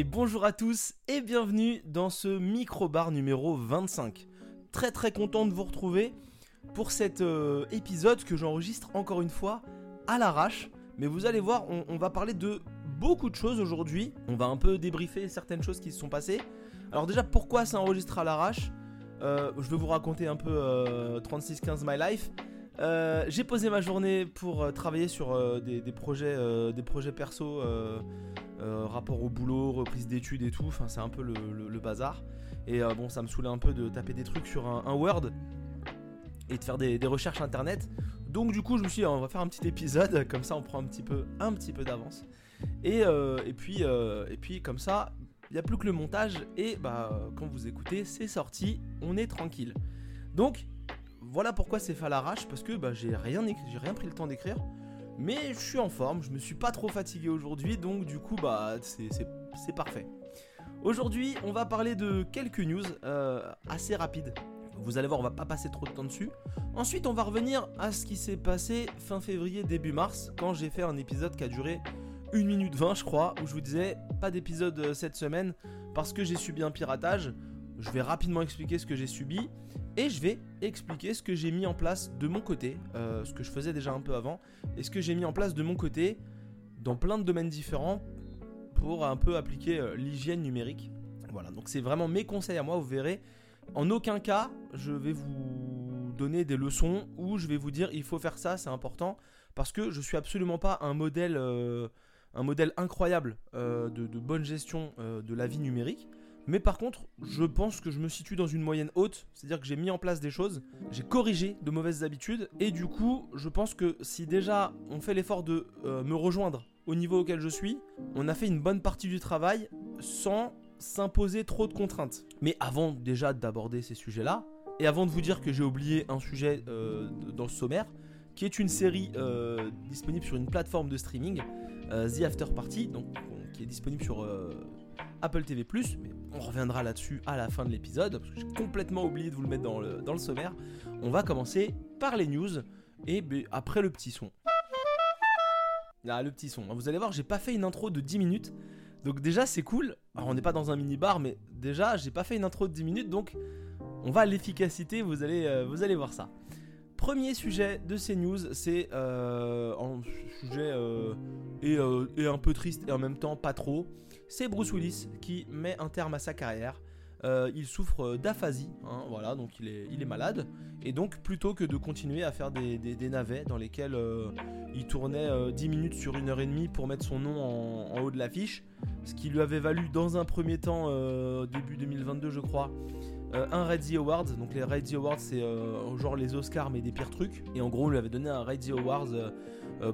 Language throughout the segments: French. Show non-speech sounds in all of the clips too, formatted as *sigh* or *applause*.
et bonjour à tous et bienvenue dans ce micro-bar numéro 25. Très très content de vous retrouver pour cet euh, épisode que j'enregistre encore une fois à l'arrache. Mais vous allez voir, on, va parler de beaucoup de choses aujourd'hui. On va un peu débriefer certaines choses qui se sont passées. Alors déjà, pourquoi ça enregistre à l'arrache? Euh, Je vais vous raconter un peu 3615 euh, My Life. j'ai posé ma journée pour travailler sur des, projets, des projets perso euh, rapport au boulot, reprise d'études et tout. Enfin, c'est un peu le, bazar. Et euh, bon, ça me saoulait un peu de taper des trucs sur un, Word et de faire des, recherches internet. Donc du coup, je me suis dit, on va faire un petit épisode, *laughs* comme ça on prend un petit peu, un petit peu d'avance. Et, euh, et, puis, et puis comme ça, il n'y a plus que le montage et bah quand vous écoutez, c'est sorti, on est tranquille. Donc voilà pourquoi c'est fait à l'arrache parce que bah, j'ai rien j'ai rien pris le temps d'écrire. Mais je suis en forme, je me suis pas trop fatigué aujourd'hui, donc du coup, bah, c'est parfait. Aujourd'hui, on va parler de quelques news euh, assez rapides. Vous allez voir, on va pas passer trop de temps dessus. Ensuite, on va revenir à ce qui s'est passé fin février, début mars, quand j'ai fait un épisode qui a duré 1 minute 20, je crois, où je vous disais pas d'épisode euh, cette semaine parce que j'ai subi un piratage. Je vais rapidement expliquer ce que j'ai subi et je vais expliquer ce que j'ai mis en place de mon côté, euh, ce que je faisais déjà un peu avant, et ce que j'ai mis en place de mon côté dans plein de domaines différents pour un peu appliquer euh, l'hygiène numérique. Voilà, donc c'est vraiment mes conseils à moi, vous verrez. En aucun cas, je vais vous donner des leçons où je vais vous dire il faut faire ça, c'est important, parce que je suis absolument pas un modèle, euh, un modèle incroyable de, bonne gestion de la vie numérique. Mais par contre, je pense que je me situe dans une moyenne haute, c'est-à-dire que j'ai mis en place des choses, j'ai corrigé de mauvaises habitudes, et du coup, je pense que si déjà on fait l'effort de euh, me rejoindre au niveau auquel je suis, on a fait une bonne partie du travail sans s'imposer trop de contraintes. Mais avant déjà d'aborder ces sujets-là, et avant de vous dire que j'ai oublié un sujet euh, dans le sommaire, qui est une série euh, disponible sur une plateforme de streaming, The After Party, donc qui est disponible sur Apple TV+, mais on reviendra là-dessus à la fin de l'épisode, parce que j'ai complètement oublié de vous le mettre dans le, dans sommaire. On va commencer par les news, et ben, après le petit son. Ah, le petit son. Vous allez voir, j'ai pas fait une intro de 10 minutes. Donc déjà c'est cool. Alors on n'est pas dans un mini bar mais déjà j'ai pas fait une intro de 10 minutes donc on va à l'efficacité, vous allez, euh, vous allez voir ça. Premier sujet de ces news, c'est euh, un sujet euh, et, un peu triste et en même temps pas trop c'est Bruce Willis qui met un terme à sa carrière. Euh, il souffre d'aphasie, hein, voilà, donc il est, malade. Et donc, plutôt que de continuer à faire des, navets dans lesquels euh, il tournait 10 euh, minutes sur une heure et demie pour mettre son nom en, haut de l'affiche, ce qui lui avait valu dans un premier temps, début 2022, je crois, un Redzy Awards. Donc, les Redzy Awards, c'est genre les Oscars, mais des pires trucs. Et en gros, on lui avait donné un Redzy Awards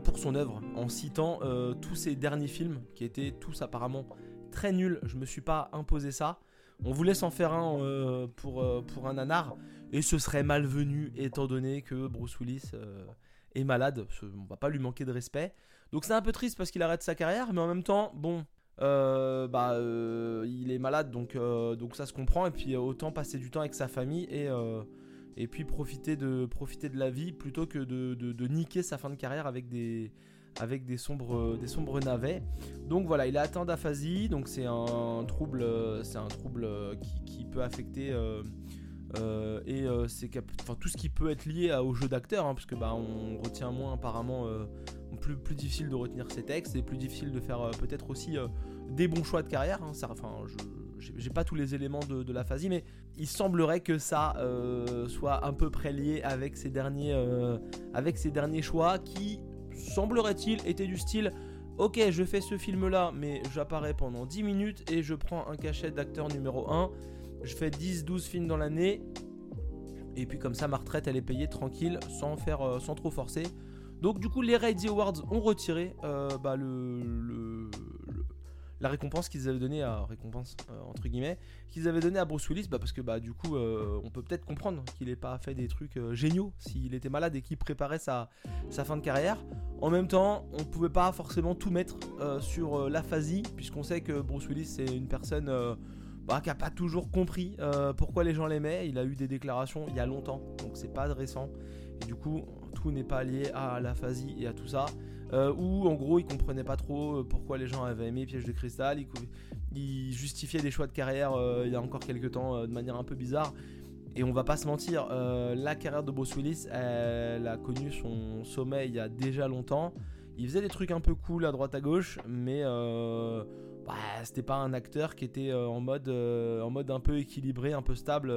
pour son œuvre en citant tous ses derniers films qui étaient tous apparemment très nul, je me suis pas imposé ça. On vous laisse en faire un euh, pour, euh, un nanar, et ce serait malvenu étant donné que Bruce Willis euh, est malade, on va pas lui manquer de respect. Donc c'est un peu triste parce qu'il arrête sa carrière, mais en même temps, bon, bah, il est malade, donc, donc ça se comprend, et puis autant passer du temps avec sa famille et, et puis profiter de, profiter de la vie plutôt que de, de niquer sa fin de carrière avec des avec des sombres, des sombres navets. Donc voilà, il est atteint d'aphasie, donc c'est un trouble, c'est un trouble qui, peut affecter euh, euh, et euh, enfin, tout ce qui peut être lié au jeu d'acteur, hein, parce que bah, on retient moins apparemment, plus, plus difficile de retenir ses textes et plus difficile de faire peut-être aussi des bons choix de carrière. Hein, ça, enfin, je j'ai pas tous les éléments de, l'aphasie, mais il semblerait que ça soit un peu près lié avec ces derniers, avec ces derniers choix qui semblerait-il, était du style Ok, je fais ce film-là, mais j'apparais pendant 10 minutes et je prends un cachet d'acteur numéro 1. Je fais 10-12 films dans l'année. Et puis comme ça, ma retraite, elle est payée tranquille, sans, faire, euh, sans trop forcer. Donc du coup, les Radio Awards ont retiré euh, bah, le, la récompense qu'ils avaient donnée à récompense euh, entre guillemets qu'ils avaient à Bruce Willis bah, parce que bah du coup euh, on peut peut-être comprendre qu'il n'ait pas fait des trucs euh, géniaux s'il était malade et qu'il préparait sa, fin de carrière. En même temps on pouvait pas forcément tout mettre sur l'aphasie puisqu'on sait que Bruce Willis c'est une personne bah, qui a pas toujours compris pourquoi les gens l'aimaient. Il a eu des déclarations il y a longtemps donc c'est pas récent. Et du coup tout n'est pas lié à l'aphasie et à tout ça euh, où en gros il comprenait pas trop euh, pourquoi les gens avaient aimé Piège de cristal, il, justifiait des choix de carrière il y a encore quelques temps de manière un peu bizarre. Et on va pas se mentir, la carrière de Bruce Willis, elle a connu son sommet il y a déjà longtemps. Il faisait des trucs un peu cool à droite à gauche, mais bah, c'était pas un acteur qui était en mode, en mode un peu équilibré, un peu stable,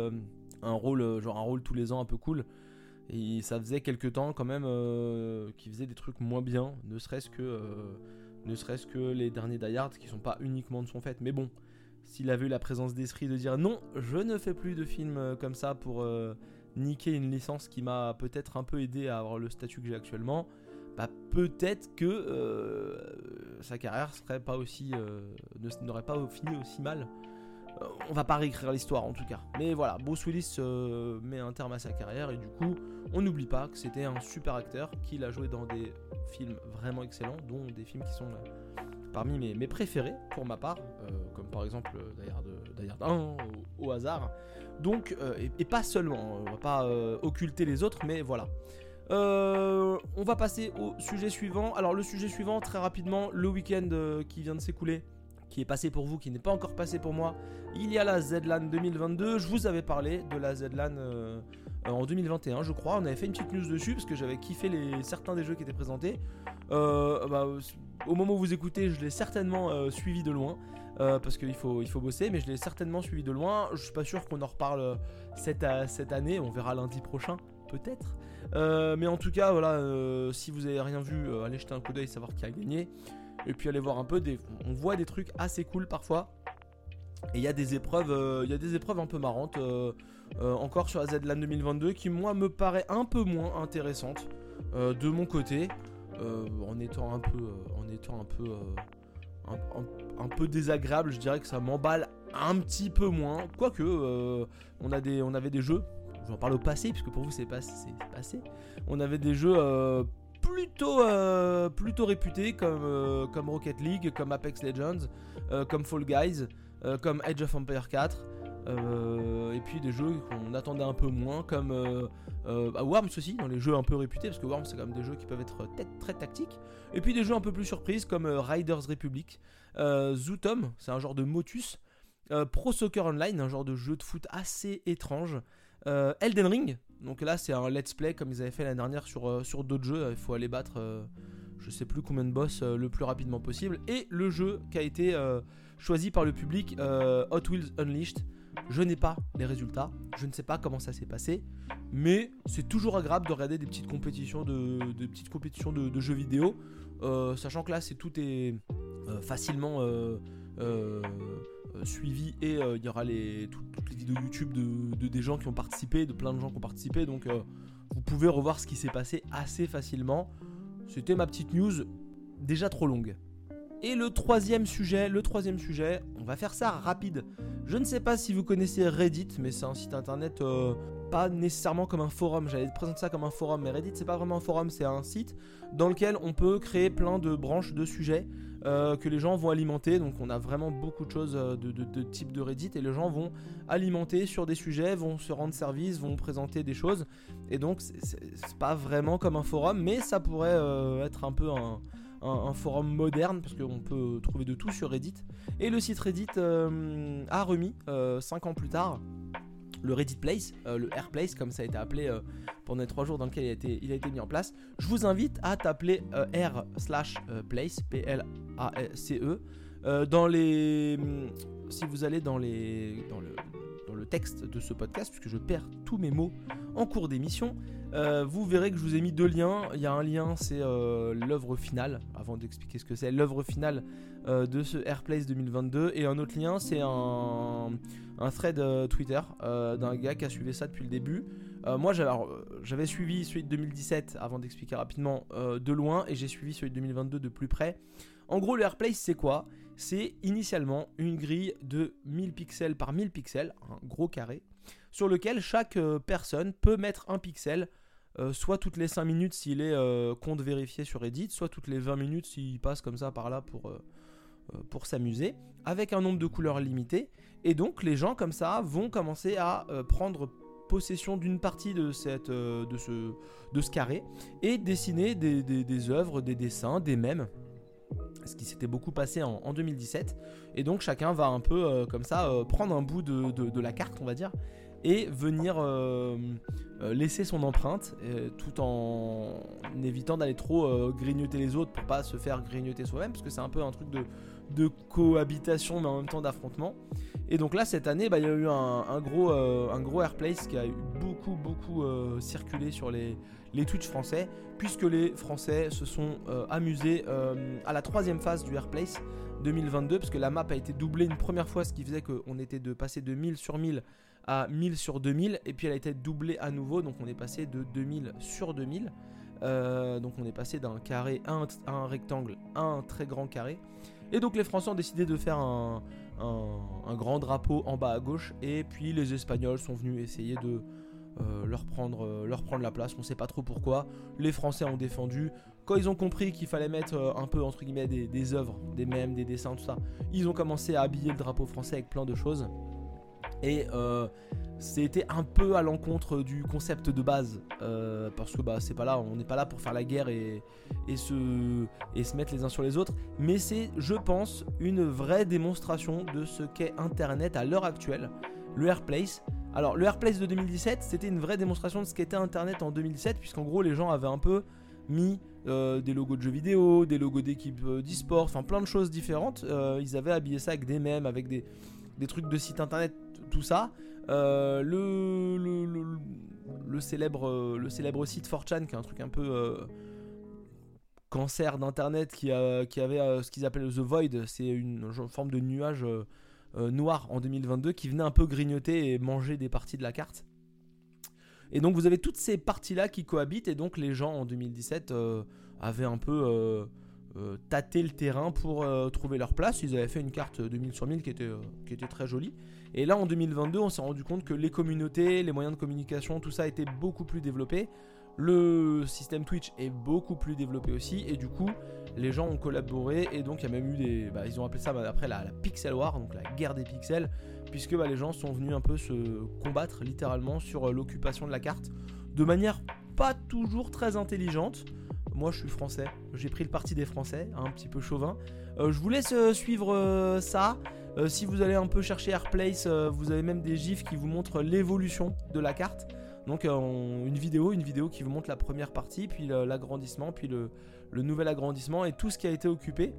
un rôle genre un rôle tous les ans un peu cool. Et ça faisait quelques temps quand même euh, qu'il faisait des trucs moins bien, ne serait-ce que, euh, ne serait-ce que les derniers Die qui sont pas uniquement de son fait. Mais bon, s'il avait eu la présence d'esprit de dire non, je ne fais plus de films euh, comme ça pour niquer une licence qui m'a peut-être un peu aidé à avoir le statut que j'ai actuellement, bah peut-être que sa carrière serait pas aussi, n'aurait pas fini aussi mal on va pas réécrire l'histoire en tout cas. Mais voilà, Bruce Willis euh, met un terme à sa carrière et du coup, on n'oublie pas que c'était un super acteur, qu'il a joué dans des films vraiment excellents, dont des films qui sont euh, parmi mes, préférés pour ma part, euh, comme par exemple d'ailleurs 1 au, hasard. Donc, et, pas seulement, on va pas occulter les autres, mais voilà. on va passer au sujet suivant. Alors le sujet suivant, très rapidement, le week-end qui vient de s'écouler qui est passé pour vous, qui n'est pas encore passé pour moi. Il y a la ZLAN 2022. Je vous avais parlé de la ZLAN euh, en 2021, je crois. On avait fait une petite news dessus parce que j'avais kiffé les, certains des jeux qui étaient présentés. Euh, bah, au moment où vous écoutez, je l'ai certainement euh, suivi de loin. parce qu'il faut, il faut bosser, mais je l'ai certainement suivi de loin. Je suis pas sûr qu'on en reparle cette, année. On verra lundi prochain, peut-être. mais en tout cas, voilà, si vous avez rien vu, allez jeter un coup d'œil, savoir qui a gagné et puis aller voir un peu des on voit des trucs assez cool parfois. Et il y a des épreuves euh, il y a des épreuves un peu marrantes euh, euh, encore sur la ZLAN 2022 qui moi me paraît un peu moins intéressante de mon côté en étant un peu en étant un peu un, peu désagréable je dirais que ça m'emballe un petit peu moins. Quoique on a des on avait des jeux je vais en parler au passé puisque pour vous c'est passé. On avait des jeux plutôt, euh, plutôt réputés comme, euh, comme Rocket League, comme Apex Legends, euh, comme Fall Guys, comme Age of Empire 4. et puis des jeux qu'on attendait un peu moins comme bah, Worms aussi dans les jeux un peu réputés parce que Worms c'est quand même des jeux qui peuvent être très tactiques. Et puis des jeux un peu plus surprises comme Riders Republic. Zootom c'est un genre de Motus. Pro Soccer Online un genre de jeu de foot assez étrange. Elden Ring donc là, c'est un let's play comme ils avaient fait l'année dernière sur, euh, sur d'autres jeux. Il faut aller battre euh, je sais plus combien de boss euh, le plus rapidement possible. Et le jeu qui a été choisi par le public, Hot Wheels Unleashed. Je n'ai pas les résultats, je ne sais pas comment ça s'est passé, mais c'est toujours agréable de regarder des petites compétitions de, petites compétitions de, jeux vidéo, sachant que là c'est tout est facilement suivi et euh, il y aura les, toutes les vidéos YouTube de, des gens qui ont participé, de plein de gens qui ont participé. Donc euh, vous pouvez revoir ce qui s'est passé assez facilement. C'était ma petite news déjà trop longue. Et le troisième sujet, le troisième sujet, on va faire ça rapide. Je ne sais pas si vous connaissez Reddit, mais c'est un site internet pas nécessairement comme un forum. J'allais présenter ça comme un forum, mais Reddit c'est pas vraiment un forum, c'est un site dans lequel on peut créer plein de branches de sujets. Euh, que les gens vont alimenter. Donc on a vraiment beaucoup de choses euh, de, de, type de Reddit et les gens vont alimenter sur des sujets, vont se rendre service, vont présenter des choses. Et donc c'est pas vraiment comme un forum, mais ça pourrait euh, être un peu un, forum moderne parce qu'on peut trouver de tout sur Reddit. Et le site Reddit a remis 5 ans plus tard le Reddit Place, le Air Place comme ça a été appelé pendant les 3 jours dans lequel il a, été, mis en place. Je vous invite à t'appeler euh, R slash Place, P-L-A-C-E. dans les. Hmm, si vous allez dans les. Dans le, dans le texte de ce podcast, puisque je perds tous mes mots en cours d'émission, vous verrez que je vous ai mis deux liens. Il y a un lien, c'est l'œuvre finale, avant d'expliquer ce que c'est, l'œuvre finale de ce Airplace 2022. Et un autre lien, c'est un, un thread euh, Twitter euh, d'un gars qui a suivi ça depuis le début. Euh, moi, j'avais suivi celui de 2017 avant d'expliquer rapidement de loin et j'ai suivi celui de 2022 de plus près. En gros, le AirPlace, c'est quoi? C'est initialement une grille de 1000 pixels par 1000 pixels, un gros carré, sur lequel chaque personne peut mettre un pixel, soit toutes les 5 minutes s'il est compte vérifié sur Reddit, soit toutes les 20 minutes s'il passe comme ça par là pour, s'amuser, avec un nombre de couleurs limité. Et donc les gens comme ça vont commencer à euh, prendre possession d'une partie de, euh, ce, carré et dessiner des, des, œuvres, des dessins, des mèmes. Ce qui s'était beaucoup passé en, 2017. Et donc chacun va un peu comme ça prendre un bout de, la carte, on va dire, et venir laisser son empreinte, tout en évitant d'aller trop grignoter les autres pour pas se faire grignoter soi-même, parce que c'est un peu un truc de, cohabitation mais en même temps d'affrontement. Et donc là cette année bah, il y a eu un, gros, euh, un gros Airplace qui a beaucoup beaucoup euh, circulé sur les, les Twitch français puisque les Français se sont euh, amusés à la troisième phase du Airplace 2022 parce que la map a été doublée une première fois ce qui faisait qu'on était de passer de 1000 sur 1000 à 1000 sur 2000 et puis elle a été doublée à nouveau donc on est passé de 2000 sur 2000 donc on est passé d'un carré à un rectangle à un très grand carré et donc les Français ont décidé de faire un, grand drapeau en bas à gauche. Et puis les Espagnols sont venus essayer de euh, leur, prendre, euh, leur prendre la place. On sait pas trop pourquoi. Les Français ont défendu. Quand ils ont compris qu'il fallait mettre euh, un peu entre guillemets des, des œuvres, des mèmes, des dessins, tout ça, ils ont commencé à habiller le drapeau français avec plein de choses. Et c'était un peu à l'encontre du concept de base parce que bah c'est pas là on n'est pas là pour faire la guerre et, et, se, et se mettre les uns sur les autres mais c'est je pense une vraie démonstration de ce qu'est internet à l'heure actuelle le Airplace alors le Airplace de 2017 c'était une vraie démonstration de ce qu'était internet en 2017 puisqu'en gros les gens avaient un peu mis euh, des logos de jeux vidéo des logos d'équipes euh, d'e-sport enfin plein de choses différentes. Ils avaient habillé ça avec des mèmes avec des, des trucs de site internet tout ça. Euh, le, le, célèbre, le célèbre site 4chan, qui est un truc un peu euh, cancer d'internet, qui, qui avait euh, ce qu'ils appellent The Void, c'est une, forme de nuage noir en 2022 qui venait un peu grignoter et manger des parties de la carte. Et donc vous avez toutes ces parties-là qui cohabitent, et donc les gens en 2017 avaient un peu tâté le terrain pour trouver leur place. Ils avaient fait une carte de 1000 sur 1000 qui était, qui était très jolie. Et là en 2022, on s'est rendu compte que les communautés, les moyens de communication, tout ça était beaucoup plus développé. Le système Twitch est beaucoup plus développé aussi et du coup les gens ont collaboré et donc il y a même eu des... Bah, ils ont appelé ça bah, après la, Pixel War, donc la guerre des pixels, puisque bah, les gens sont venus un peu se combattre littéralement sur euh, l'occupation de la carte de manière pas toujours très intelligente. Moi je suis français, j'ai pris le parti des français, un petit peu chauvin. Euh, je vous laisse euh, suivre ça. Si vous allez un peu chercher Airplace, vous avez même des gifs qui vous montrent l'évolution de la carte. Donc euh, une vidéo, une vidéo qui vous montre la première partie, puis l'agrandissement, puis le, nouvel agrandissement et tout ce qui a été occupé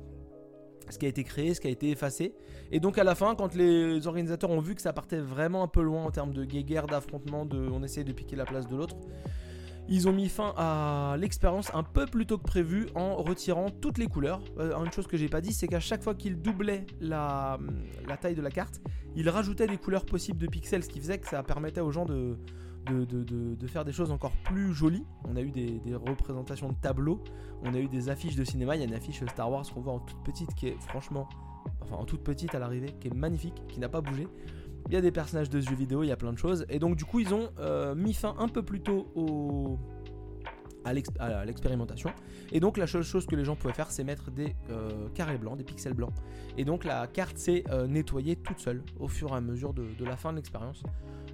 ce qui a été créé, ce qui a été effacé. Et donc à la fin, quand les organisateurs ont vu que ça partait vraiment un peu loin en termes de guéguerre, d'affrontement, de, on essayait de piquer la place de l'autre, ils ont mis fin à l'expérience un peu plus tôt que prévu en retirant toutes les couleurs. Euh, une chose que j'ai pas dit, c'est qu'à chaque fois qu'ils doublaient la, taille de la carte, ils rajoutaient des couleurs possibles de pixels, ce qui faisait que ça permettait aux gens de, de, faire des choses encore plus jolies. On a eu des, représentations de tableaux, on a eu des affiches de cinéma. Il y a une affiche Star Wars qu'on voit en toute petite qui est franchement, enfin en toute petite à l'arrivée, qui est magnifique, qui n'a pas bougé. Il y a des personnages de jeux vidéo, il y a plein de choses. Et donc du coup ils ont euh, mis fin un peu plus tôt au, à l'expérimentation. Et donc la seule chose que les gens pouvaient faire, c'est mettre des euh, carrés blancs, des pixels blancs. Et donc la carte s'est euh, nettoyée toute seule au fur et à mesure de, la fin de l'expérience.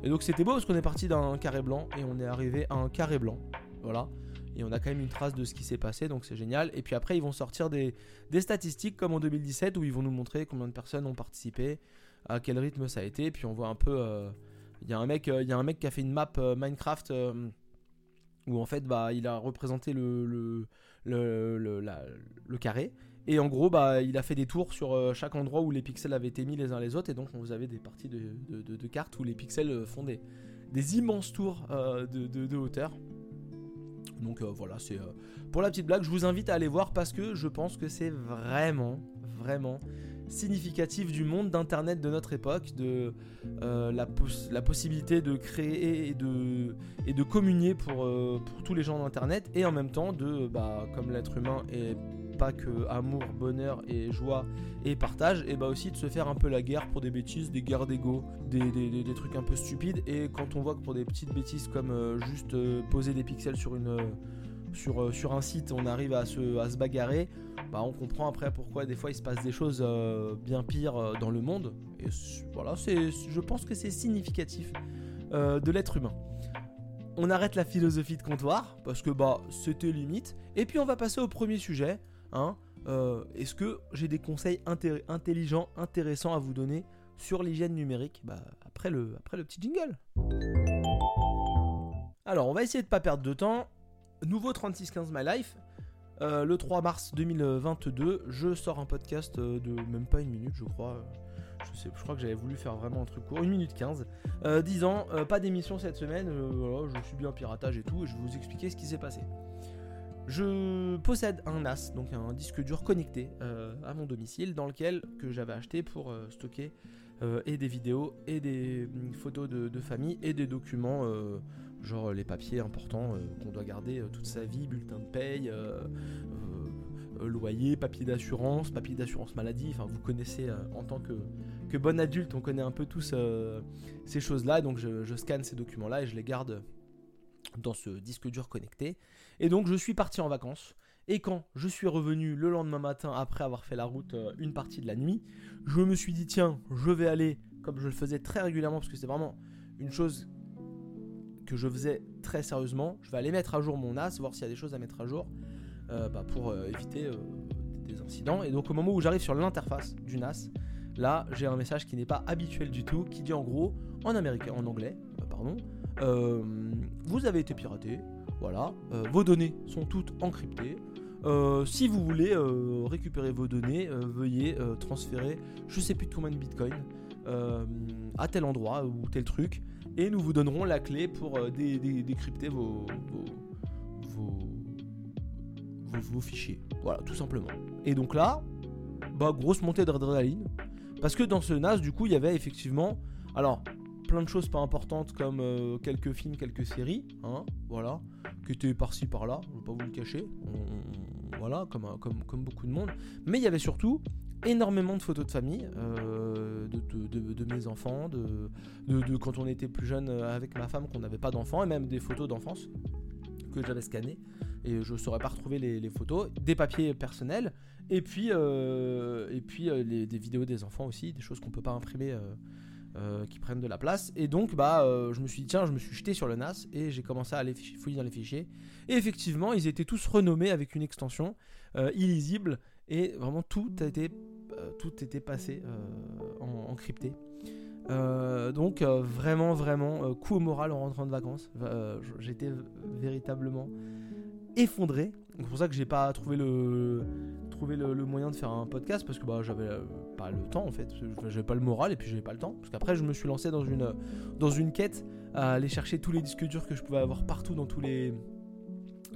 Et donc c'était beau parce qu'on est parti d'un carré blanc et on est arrivé à un carré blanc. Voilà. Et on a quand même une trace de ce qui s'est passé, donc c'est génial. Et puis après, ils vont sortir des, statistiques comme en 2017 où ils vont nous montrer combien de personnes ont participé, à quel rythme ça a été. Puis on voit un peu. Euh, il y, a un mec, il y a un mec qui a fait une map Minecraft où en fait bah, il a représenté le, le, le, le, carré. Et en gros, bah, il a fait des tours sur chaque endroit où les pixels avaient été mis les uns les autres. Et donc, vous avez des parties de, de, cartes où les pixels font des, des immenses tours de, de, hauteur. Donc voilà, c'est pour la petite blague. Je vous invite à aller voir parce que je pense que c'est vraiment, vraiment significatif du monde d'Internet de notre époque, de euh, la, possibilité de créer et de, communier pour, euh, pour tous les gens d'Internet, et en même temps de, bah, comme l'être humain est pas que amour, bonheur et joie et partage, et bah aussi de se faire un peu la guerre pour des bêtises, des guerres d'ego, des, trucs un peu stupides, et quand on voit que pour des petites bêtises comme euh, juste poser des pixels sur une sur un site, on arrive à se, bagarrer, bah on comprend après pourquoi des fois il se passe des choses euh, bien pires euh, dans le monde. Et voilà, je pense que c'est significatif de l'être humain. On arrête la philosophie de comptoir parce que bah c'était limite. Et puis on va passer au premier sujet. Hein. Est-ce que j'ai des conseils intelligents, intéressants à vous donner sur l'hygiène numérique? Bah, après, le, après le petit jingle. Alors, on va essayer de pas perdre de temps. Nouveau 3615 My Life. Euh, le 3 mars 2022, je sors un podcast euh, de même pas une minute, je crois. Je, sais, je crois que j'avais voulu faire vraiment un truc court, une minute 15, euh, disant pas d'émission cette semaine, je suis bien piratage et tout, et je vais vous expliquer ce qui s'est passé. Je possède un NAS, donc un disque dur connecté à mon domicile, dans lequel que j'avais acheté pour stocker et des vidéos et des mm, photos de, famille et des documents genre les papiers importants euh, qu'on doit garder euh, toute sa vie, bulletin de paye, euh, loyer, papier d'assurance, papier d'assurance maladie, enfin vous connaissez en tant que, que bon adulte, on connaît un peu tous ces choses-là, donc je, scanne ces documents-là et je les garde dans ce disque dur connecté. Et donc je suis parti en vacances. Et quand je suis revenu le lendemain matin après avoir fait la route une partie de la nuit, je me suis dit tiens, je vais aller, comme je le faisais très régulièrement, parce que c'est vraiment une chose que je faisais très sérieusement. Je vais aller mettre à jour mon NAS, voir s'il y a des choses à mettre à jour euh, bah, pour euh, éviter euh, des incidents. Et donc au moment où j'arrive sur l'interface du NAS, là j'ai un message qui n'est pas habituel du tout, qui dit en gros en américain, en anglais, pardon, vous avez été piraté. Voilà, vos données sont toutes encryptées. si vous voulez récupérer vos données, veuillez transférer je sais plus de combien de bitcoin à tel endroit ou tel truc et nous vous donnerons la clé pour euh, décrypter vos vos, fichiers. Voilà, tout simplement. Et donc là, bah, grosse montée d'adrénaline. Parce que dans ce NAS, du coup, il y avait effectivement. Alors, plein de choses pas importantes comme euh, quelques films, quelques séries, hein, voilà, qui étaient par-ci par-là, je vais pas vous le cacher, voilà, comme, comme, comme beaucoup de monde. Mais il y avait surtout énormément de photos de famille, euh, de, mes enfants, de, quand on était plus jeune euh, avec ma femme, qu'on n'avait pas d'enfants, et même des photos d'enfance que j'avais scannées. Et je ne saurais pas retrouver les, photos, des papiers personnels, et puis, euh, et puis des vidéos des enfants aussi, des choses qu'on ne peut pas imprimer. qui prennent de la place et donc bah je me suis dit tiens je me suis jeté sur le NAS et j'ai commencé à aller fouiller dans les fichiers et effectivement ils étaient tous renommés avec une extension illisible et vraiment tout a été euh, tout était passé euh, en, encrypté. Euh, donc vraiment vraiment coup au moral en rentrant de vacances. J'étais véritablement effondré. C'est pour ça que j'ai pas trouvé le trouvé le, moyen de faire un podcast parce que bah j'avais pas le temps en fait. J'avais pas le moral et puis j'avais pas le temps. Parce qu'après je me suis lancé dans une dans une quête à aller chercher tous les disques durs que je pouvais avoir partout dans tous les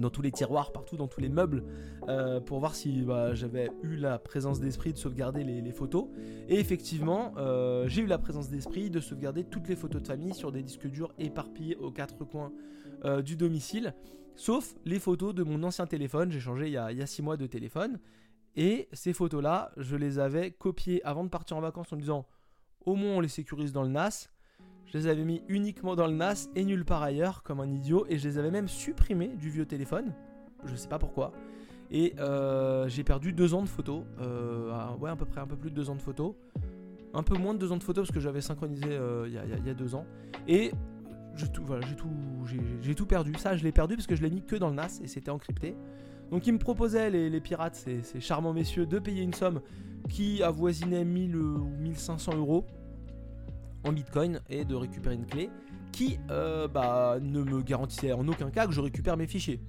dans tous les tiroirs, partout dans tous les meubles, euh, pour voir si bah, j'avais eu la présence d'esprit de sauvegarder les, photos. Et effectivement, euh, j'ai eu la présence d'esprit de sauvegarder toutes les photos de famille sur des disques durs éparpillés aux quatre coins euh, du domicile, sauf les photos de mon ancien téléphone. J'ai changé il y, a, six mois de téléphone. Et ces photos-là, je les avais copiées avant de partir en vacances en me disant au moins on les sécurise dans le NAS. Je les avais mis uniquement dans le NAS et nulle part ailleurs, comme un idiot, et je les avais même supprimés du vieux téléphone. Je sais pas pourquoi. Et euh, j'ai perdu deux ans de photos. Euh, ouais, à peu près un peu plus de deux ans de photos. Un peu moins de deux ans de photos parce que j'avais synchronisé euh, il y, a deux ans. Et j'ai tout, voilà, j'ai tout, j'ai tout perdu. Ça, je l'ai perdu parce que je l'ai mis que dans le NAS et c'était encrypté. Donc ils me proposaient, les, pirates, ces, ces, charmants messieurs, de payer une somme qui avoisinait 1000 ou 1500 euros en bitcoin et de récupérer une clé qui euh, bah, ne me garantissait en aucun cas que je récupère mes fichiers.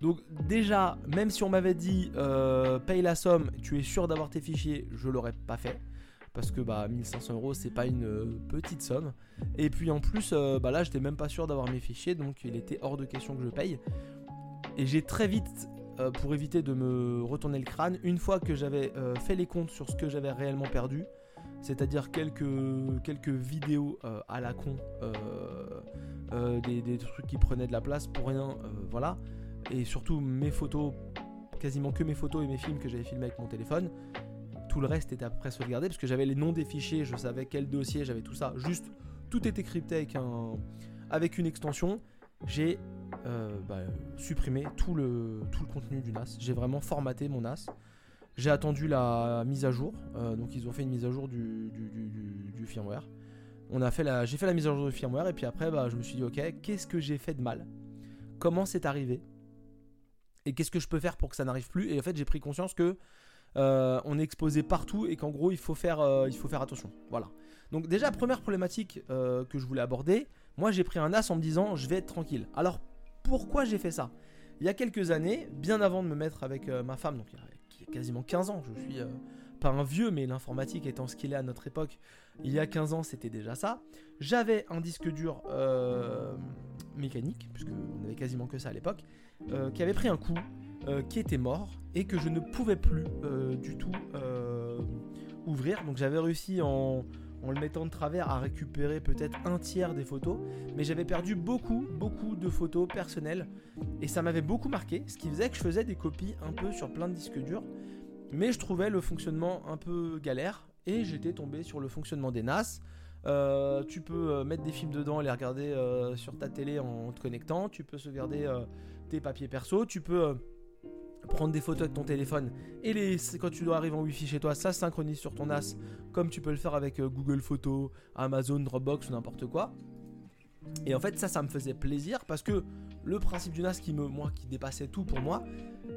Donc déjà, même si on m'avait dit euh, paye la somme, tu es sûr d'avoir tes fichiers, je l'aurais pas fait. Parce que bah 1500 euros c'est pas une euh, petite somme. Et puis en plus, bah là j'étais même pas sûr d'avoir mes fichiers, donc il était hors de question que je paye. Et j'ai très vite, pour éviter de me retourner le crâne, une fois que j'avais fait les comptes sur ce que j'avais réellement perdu, c'est-à-dire quelques, vidéos euh, à la con, euh, euh, des, trucs qui prenaient de la place pour rien, voilà, et surtout mes photos, quasiment que mes photos et mes films que j'avais filmés avec mon téléphone. Tout le reste était après sauvegardé parce que j'avais les noms des fichiers, je savais quel dossier, j'avais tout ça. Juste, tout était crypté avec, un, avec une extension. J'ai bah, supprimé tout le, tout le contenu du NAS. J'ai vraiment formaté mon NAS. J'ai attendu la mise à jour. Euh, donc ils ont fait une mise à jour du, firmware. On a fait la, j'ai fait la mise à jour du firmware et puis après bah, je me suis dit ok qu'est-ce que j'ai fait de mal? Comment c'est arrivé? Et qu'est-ce que je peux faire pour que ça n'arrive plus? Et en fait j'ai pris conscience que on est exposé partout et qu'en gros il faut faire, il faut faire attention. Voilà. Donc déjà première problématique que je voulais aborder, moi j'ai pris un as en me disant je vais être tranquille. Alors pourquoi j'ai fait ça? Il y a quelques années, bien avant de me mettre avec ma femme, donc il y a quasiment 15 ans, je suis pas un vieux, mais l'informatique étant ce qu'il est à notre époque, il y a 15 ans, c'était déjà ça. J'avais un disque dur euh, mécanique, puisqu'on avait quasiment que ça à l'époque, euh, qui avait pris un coup, euh, qui était mort, et que je ne pouvais plus du tout ouvrir. Donc j'avais réussi en, en le mettant de travers à récupérer peut-être un tiers des photos, mais j'avais perdu beaucoup, beaucoup de photos personnelles, et ça m'avait beaucoup marqué, ce qui faisait que je faisais des copies un peu sur plein de disques durs, mais je trouvais le fonctionnement un peu galère et j'étais tombé sur le fonctionnement des NAS. Euh, tu peux euh, mettre des films dedans et les regarder euh, sur ta télé en te connectant. Tu peux sauvegarder tes papiers perso. Tu peux prendre des photos avec ton téléphone et les, quand tu dois arriver en Wi-Fi chez toi, ça synchronise sur ton NAS comme tu peux le faire avec Google Photos, Amazon, Dropbox ou n'importe quoi. Et en fait, ça, ça me faisait plaisir parce que le principe du NAS qui me, dépassait tout pour moi,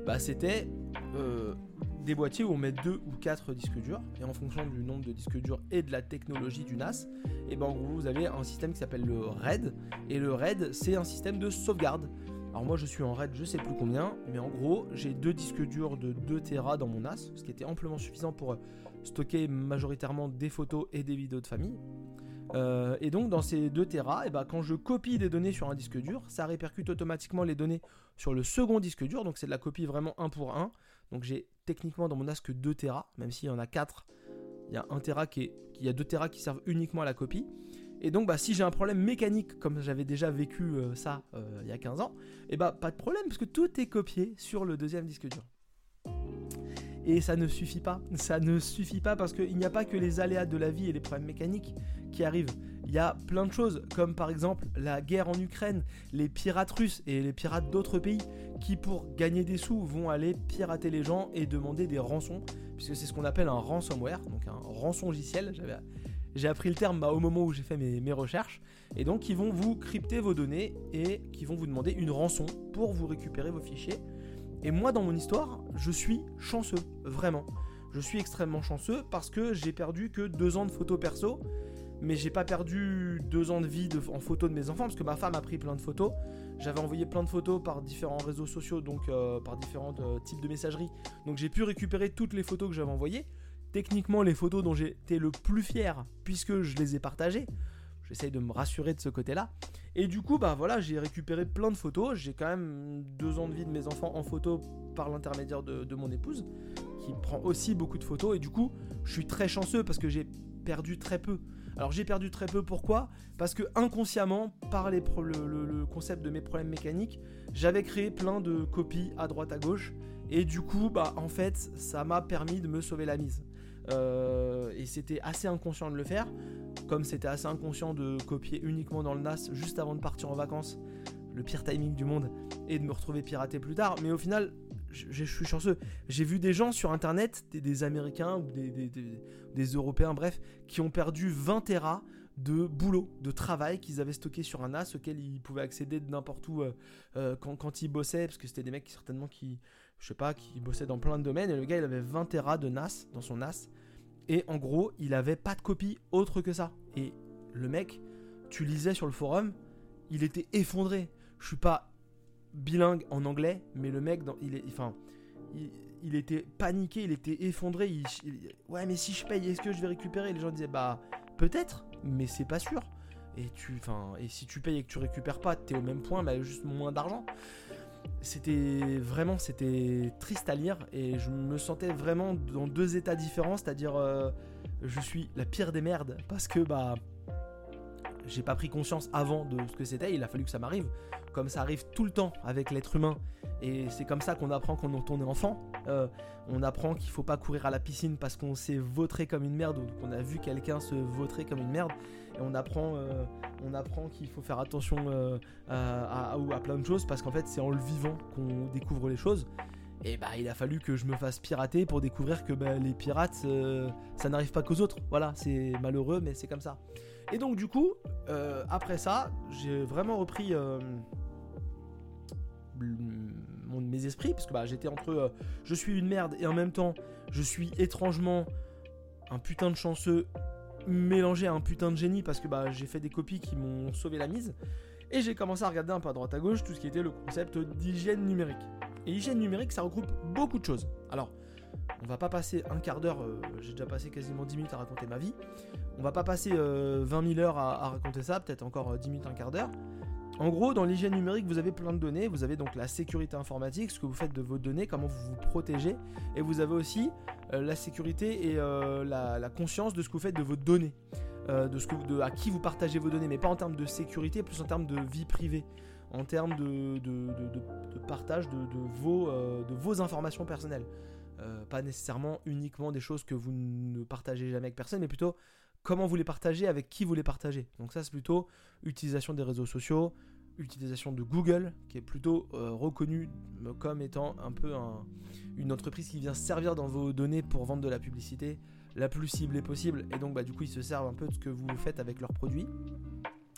bah, c'était des boîtiers où on met deux ou quatre disques durs et en fonction du nombre de disques durs et de la technologie du NAS, et vous avez un système qui s'appelle le RAID et le RAID c'est un système de sauvegarde. Alors moi je suis en RAID, je sais plus combien, mais en gros j'ai deux disques durs de 2 Tera dans mon NAS, ce qui était amplement suffisant pour euh, stocker majoritairement des photos et des vidéos de famille. Euh, et donc dans ces 2 Tera, et eh ben, quand je copie des données sur un disque dur, ça répercute automatiquement les données sur le second disque dur, donc c'est de la copie vraiment un pour un. Donc j'ai techniquement dans mon NAS que 2 Tera, même s'il y en a 4, il y a 1 Tera il y a 2 Tera qui servent uniquement à la copie. Et donc bah, si j'ai un problème mécanique, comme j'avais déjà vécu euh, ça euh, il y a 15 ans, et eh bah pas de problème, parce que tout est copié sur le deuxième disque dur. Et ça ne suffit pas, *laughs* ça ne suffit pas parce qu'il n'y a pas que les aléas de la vie et les problèmes mécaniques qui arrivent. Il y a plein de choses, comme par exemple la guerre en Ukraine, les pirates russes et les pirates d'autres pays qui, pour gagner des sous, vont aller pirater les gens et demander des rançons, puisque c'est ce qu'on appelle un ransomware, donc un rançon logiciel. J'ai appris le terme bah, au moment où j'ai fait mes, recherches. Et donc, ils vont vous crypter vos données et qui vont vous demander une rançon pour vous récupérer vos fichiers. Et moi, dans mon histoire, je suis chanceux, vraiment. Je suis extrêmement chanceux parce que j'ai perdu que deux ans de photos perso mais j'ai pas perdu deux ans de vie en photo de mes enfants parce que ma femme a pris plein de photos. J'avais envoyé plein de photos par différents réseaux sociaux, donc euh, par différents euh, types de messageries. Donc j'ai pu récupérer toutes les photos que j'avais envoyées. Techniquement, les photos dont j'étais le plus fier, puisque je les ai partagées. J'essaye de me rassurer de ce côté-là. Et du coup, bah voilà, j'ai récupéré plein de photos. J'ai quand même deux ans de vie de mes enfants en photo par l'intermédiaire de, mon épouse, qui prend aussi beaucoup de photos. Et du coup, je suis très chanceux parce que j'ai perdu très peu. Alors j'ai perdu très peu, pourquoi? Parce que inconsciemment, par le, concept de mes problèmes mécaniques, j'avais créé plein de copies à droite à gauche. Et du coup, bah en fait, ça m'a permis de me sauver la mise. Euh, et c'était assez inconscient de le faire, comme c'était assez inconscient de copier uniquement dans le NAS juste avant de partir en vacances, le pire timing du monde, et de me retrouver piraté plus tard. Mais au final, je, suis chanceux. J'ai vu des gens sur internet, des, Américains ou des, Européens, bref, qui ont perdu 20 Tera de boulot, de travail qu'ils avaient stocké sur un NAS auquel ils pouvaient accéder de n'importe où euh, euh, quand, ils bossaient, parce que c'était des mecs certainement qui, je sais pas, qui bossaient dans plein de domaines, et le gars il avait 20 Tera de NAS dans son NAS, et en gros il avait pas de copie autre que ça. Et le mec, tu lisais sur le forum, il était effondré. Je suis pas bilingue en anglais, mais le mec, il, est, enfin, il, était paniqué, il était effondré. Ouais, mais si je paye, est-ce que je vais récupérer? Les gens disaient, bah, peut-être, mais c'est pas sûr. Et, tu, enfin, et si tu payes et que tu récupères pas, t'es au même point, mais juste moins d'argent. C'était vraiment, c'était triste à lire et je me sentais vraiment dans deux états différents, c'est-à-dire euh, je suis la pire des merdes parce que bah j'ai pas pris conscience avant de ce que c'était, il a fallu que ça m'arrive comme ça arrive tout le temps avec l'être humain. Et c'est comme ça qu'on apprend quand on est enfant. Euh, on apprend qu'il faut pas courir à la piscine parce qu'on s'est vautré comme une merde ou qu'on a vu quelqu'un se vautrer comme une merde. Et on apprend, euh, on apprend qu'il faut faire attention euh, à, plein de choses parce qu'en fait c'est en le vivant qu'on découvre les choses. Et bah il a fallu que je me fasse pirater pour découvrir que bah, les pirates ça n'arrive pas qu'aux autres. Voilà, c'est malheureux mais c'est comme ça. Et donc du coup, après ça, j'ai vraiment repris mes esprits, parce que bah, j'étais entre euh, je suis une merde et en même temps je suis étrangement un putain de chanceux mélangé à un putain de génie parce que bah, j'ai fait des copies qui m'ont sauvé la mise. Et j'ai commencé à regarder un peu à droite à gauche tout ce qui était le concept d'hygiène numérique. Et hygiène numérique, ça regroupe beaucoup de choses. Alors, on va pas passer un quart d'heure, euh, j'ai déjà passé quasiment 10 minutes à raconter ma vie. On va pas passer 20 euh, 000 heures à, raconter ça, peut-être encore 10 minutes, un quart d'heure. En gros, dans l'hygiène numérique, vous avez plein de données. Vous avez donc la sécurité informatique, ce que vous faites de vos données, comment vous vous protégez. Et vous avez aussi euh, la sécurité et euh, la, conscience de ce que vous faites de vos données. Euh, de ce que de, à qui vous partagez vos données, mais pas en termes de sécurité, plus en termes de vie privée, en termes de, partage de, vos, de vos informations personnelles. pas nécessairement uniquement des choses que vous ne partagez jamais avec personne, mais plutôt comment vous les partagez, avec qui vous les partagez. Donc ça c'est plutôt utilisation des réseaux sociaux, utilisation de Google, qui est plutôt euh, reconnu comme étant un peu une entreprise qui vient servir dans vos données pour vendre de la publicité la plus ciblée possible. Et donc bah, du coup ils se servent un peu de ce que vous faites avec leurs produits.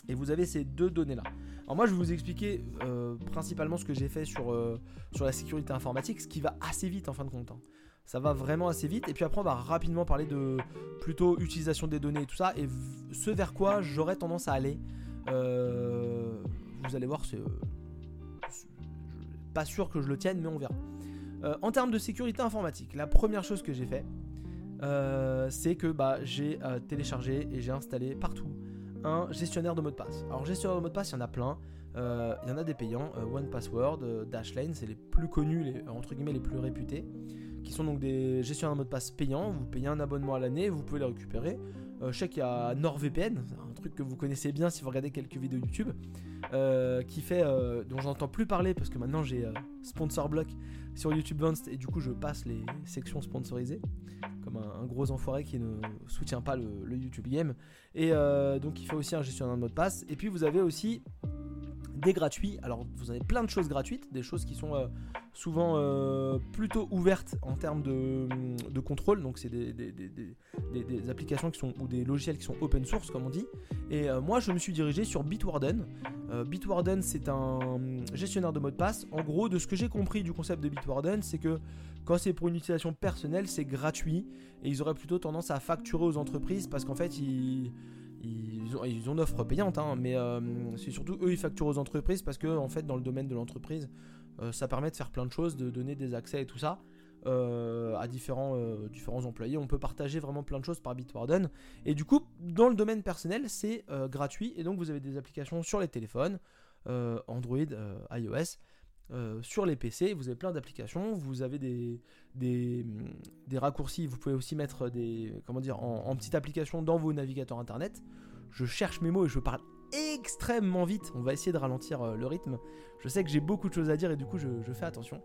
Et vous avez ces deux données-là. Alors moi je vais vous expliquer euh, principalement ce que j'ai fait sur, euh, sur la sécurité informatique, ce qui va assez vite en fin de compte. Hein ça va vraiment assez vite. Et puis après, on va rapidement parler de plutôt utilisation des données et tout ça. Et ce vers quoi j'aurais tendance à aller, euh, vous allez voir, c'est euh, pas sûr que je le tienne, mais on verra. Euh, en termes de sécurité informatique, la première chose que j'ai fait, c'est que bah, j'ai téléchargé et j'ai installé partout un gestionnaire de mots de passe. Alors gestionnaire de mots de passe, il y en a plein. Il y en a des payants, One Password, Dashlane, c'est les plus connus, entre guillemets les plus réputés qui sont donc des gestionnaires de mots de passe payants. Vous payez un abonnement à l'année, vous pouvez les récupérer. Euh, je sais qu'il y a NordVPN, un truc que vous connaissez bien si vous regardez quelques vidéos YouTube, euh, qui fait, euh, dont j'entends plus parler parce que maintenant j'ai sponsor block sur YouTube Advanced et du coup je passe les sections sponsorisées comme un, gros enfoiré qui ne soutient pas le, le YouTube Game. Et donc il fait aussi un gestionnaire de mots de passe. Et puis vous avez aussi des gratuits. Alors vous avez plein de choses gratuites, des choses qui sont euh, souvent euh, plutôt ouvertes en termes de, contrôle. Donc c'est des, applications qui sont ou des logiciels qui sont open source comme on dit. Et euh, moi je me suis dirigé sur Bitwarden. Bitwarden c'est un gestionnaire de mots de passe. En gros de ce que j'ai compris du concept de Bitwarden c'est que quand c'est pour une utilisation personnelle c'est gratuit et ils auraient plutôt tendance à facturer aux entreprises parce qu'en fait ils ils ont, une offre payante, hein, mais euh, c'est surtout eux, ils facturent aux entreprises parce que, en fait, dans le domaine de l'entreprise, euh, ça permet de faire plein de choses, de donner des accès et tout ça euh, à différents, différents employés. On peut partager vraiment plein de choses par Bitwarden. Et du coup, dans le domaine personnel, c'est gratuit et donc vous avez des applications sur les téléphones, Android, iOS. Sur les PC, vous avez plein d'applications, vous avez des, des, raccourcis, vous pouvez aussi mettre des, comment dire, en, en petite application dans vos navigateurs internet je cherche mes mots et je parle extrêmement vite. On va essayer de ralentir euh, le rythme. Je sais que j'ai beaucoup de choses à dire et du coup je, fais attention.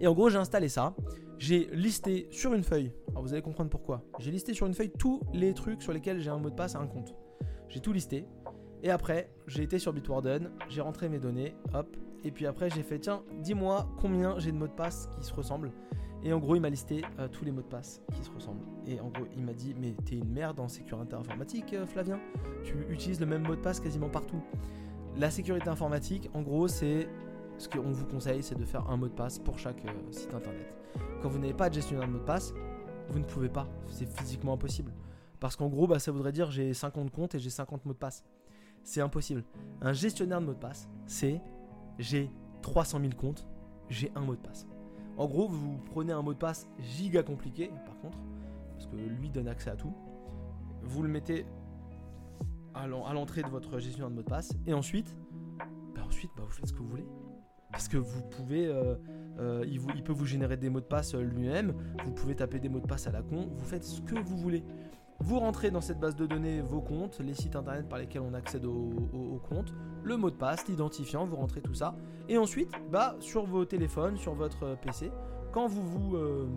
Et en gros j'ai installé ça. J'ai listé sur une feuille. Alors vous allez comprendre pourquoi. J'ai listé sur une feuille tous les trucs sur lesquels j'ai un mot de passe à un compte. J'ai tout listé. Et après j'ai été sur Bitwarden. J'ai rentré mes données. Hop. Et puis après j'ai fait tiens dis-moi combien j'ai de mots de passe qui se ressemblent. Et en gros, il m'a listé euh, tous les mots de passe qui se ressemblent. Et en gros, il m'a dit Mais t'es une merde en sécurité informatique, euh, Flavien Tu utilises le même mot de passe quasiment partout. La sécurité informatique, en gros, c'est ce qu'on vous conseille c'est de faire un mot de passe pour chaque euh, site internet. Quand vous n'avez pas de gestionnaire de mot de passe, vous ne pouvez pas. C'est physiquement impossible. Parce qu'en gros, bah, ça voudrait dire j'ai 50 comptes et j'ai 50 mots de passe. C'est impossible. Un gestionnaire de mot de passe, c'est j'ai 300 000 comptes, j'ai un mot de passe. En gros, vous prenez un mot de passe giga compliqué, par contre, parce que lui donne accès à tout. Vous le mettez à l'entrée de votre gestionnaire de mot de passe, et ensuite, bah ensuite bah vous faites ce que vous voulez. Parce que vous pouvez, euh, euh, il, peut vous générer des mots de passe euh, lui-même, vous pouvez taper des mots de passe à la con, vous faites ce que vous voulez. Vous rentrez dans cette base de données vos comptes, les sites internet par lesquels on accède aux au, comptes, le mot de passe, l'identifiant, vous rentrez tout ça. Et ensuite, bah, sur vos téléphones, sur votre PC, quand vous vous, euh,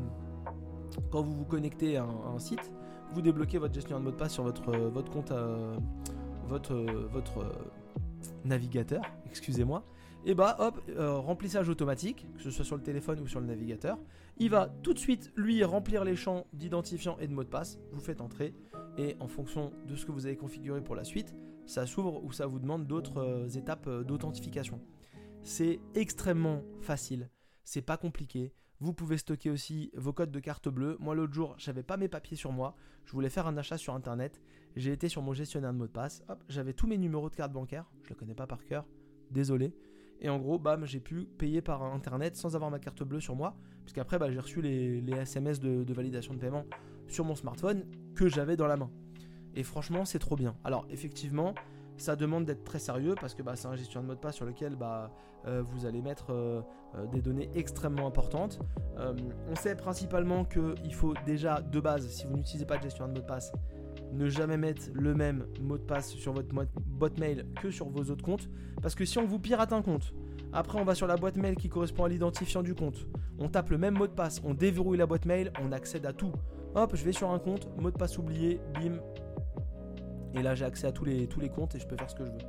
quand vous, vous connectez à un, site, vous débloquez votre gestionnaire de mot de passe sur votre, votre compte, euh, votre, votre navigateur, excusez-moi. Et bah hop, euh, remplissage automatique, que ce soit sur le téléphone ou sur le navigateur. Il va tout de suite lui remplir les champs d'identifiant et de mot de passe. Vous faites entrer et en fonction de ce que vous avez configuré pour la suite, ça s'ouvre ou ça vous demande d'autres euh, étapes euh, d'authentification. C'est extrêmement facile, c'est pas compliqué. Vous pouvez stocker aussi vos codes de carte bleue. Moi l'autre jour, j'avais pas mes papiers sur moi, je voulais faire un achat sur internet. J'ai été sur mon gestionnaire de mot de passe, hop, j'avais tous mes numéros de carte bancaire, je le connais pas par cœur, désolé. Et en gros, bam, j'ai pu payer par internet sans avoir ma carte bleue sur moi, puisqu'après bah, j'ai reçu les, SMS de, validation de paiement sur mon smartphone que j'avais dans la main. Et franchement, c'est trop bien. Alors effectivement, ça demande d'être très sérieux parce que bah, c'est un gestion de mot de passe sur lequel bah, euh, vous allez mettre euh, euh, des données extrêmement importantes. on sait principalement qu'il faut déjà de base, si vous n'utilisez pas de gestion de mot de passe, ne jamais mettre le même mot de passe sur votre boîte mail que sur vos autres comptes. Parce que si on vous pirate un compte, après on va sur la boîte mail qui correspond à l'identifiant du compte, on tape le même mot de passe, on déverrouille la boîte mail, on accède à tout. Hop, je vais sur un compte, mot de passe oublié, bim, et là, j'ai accès à tous les, tous les comptes et je peux faire ce que je veux.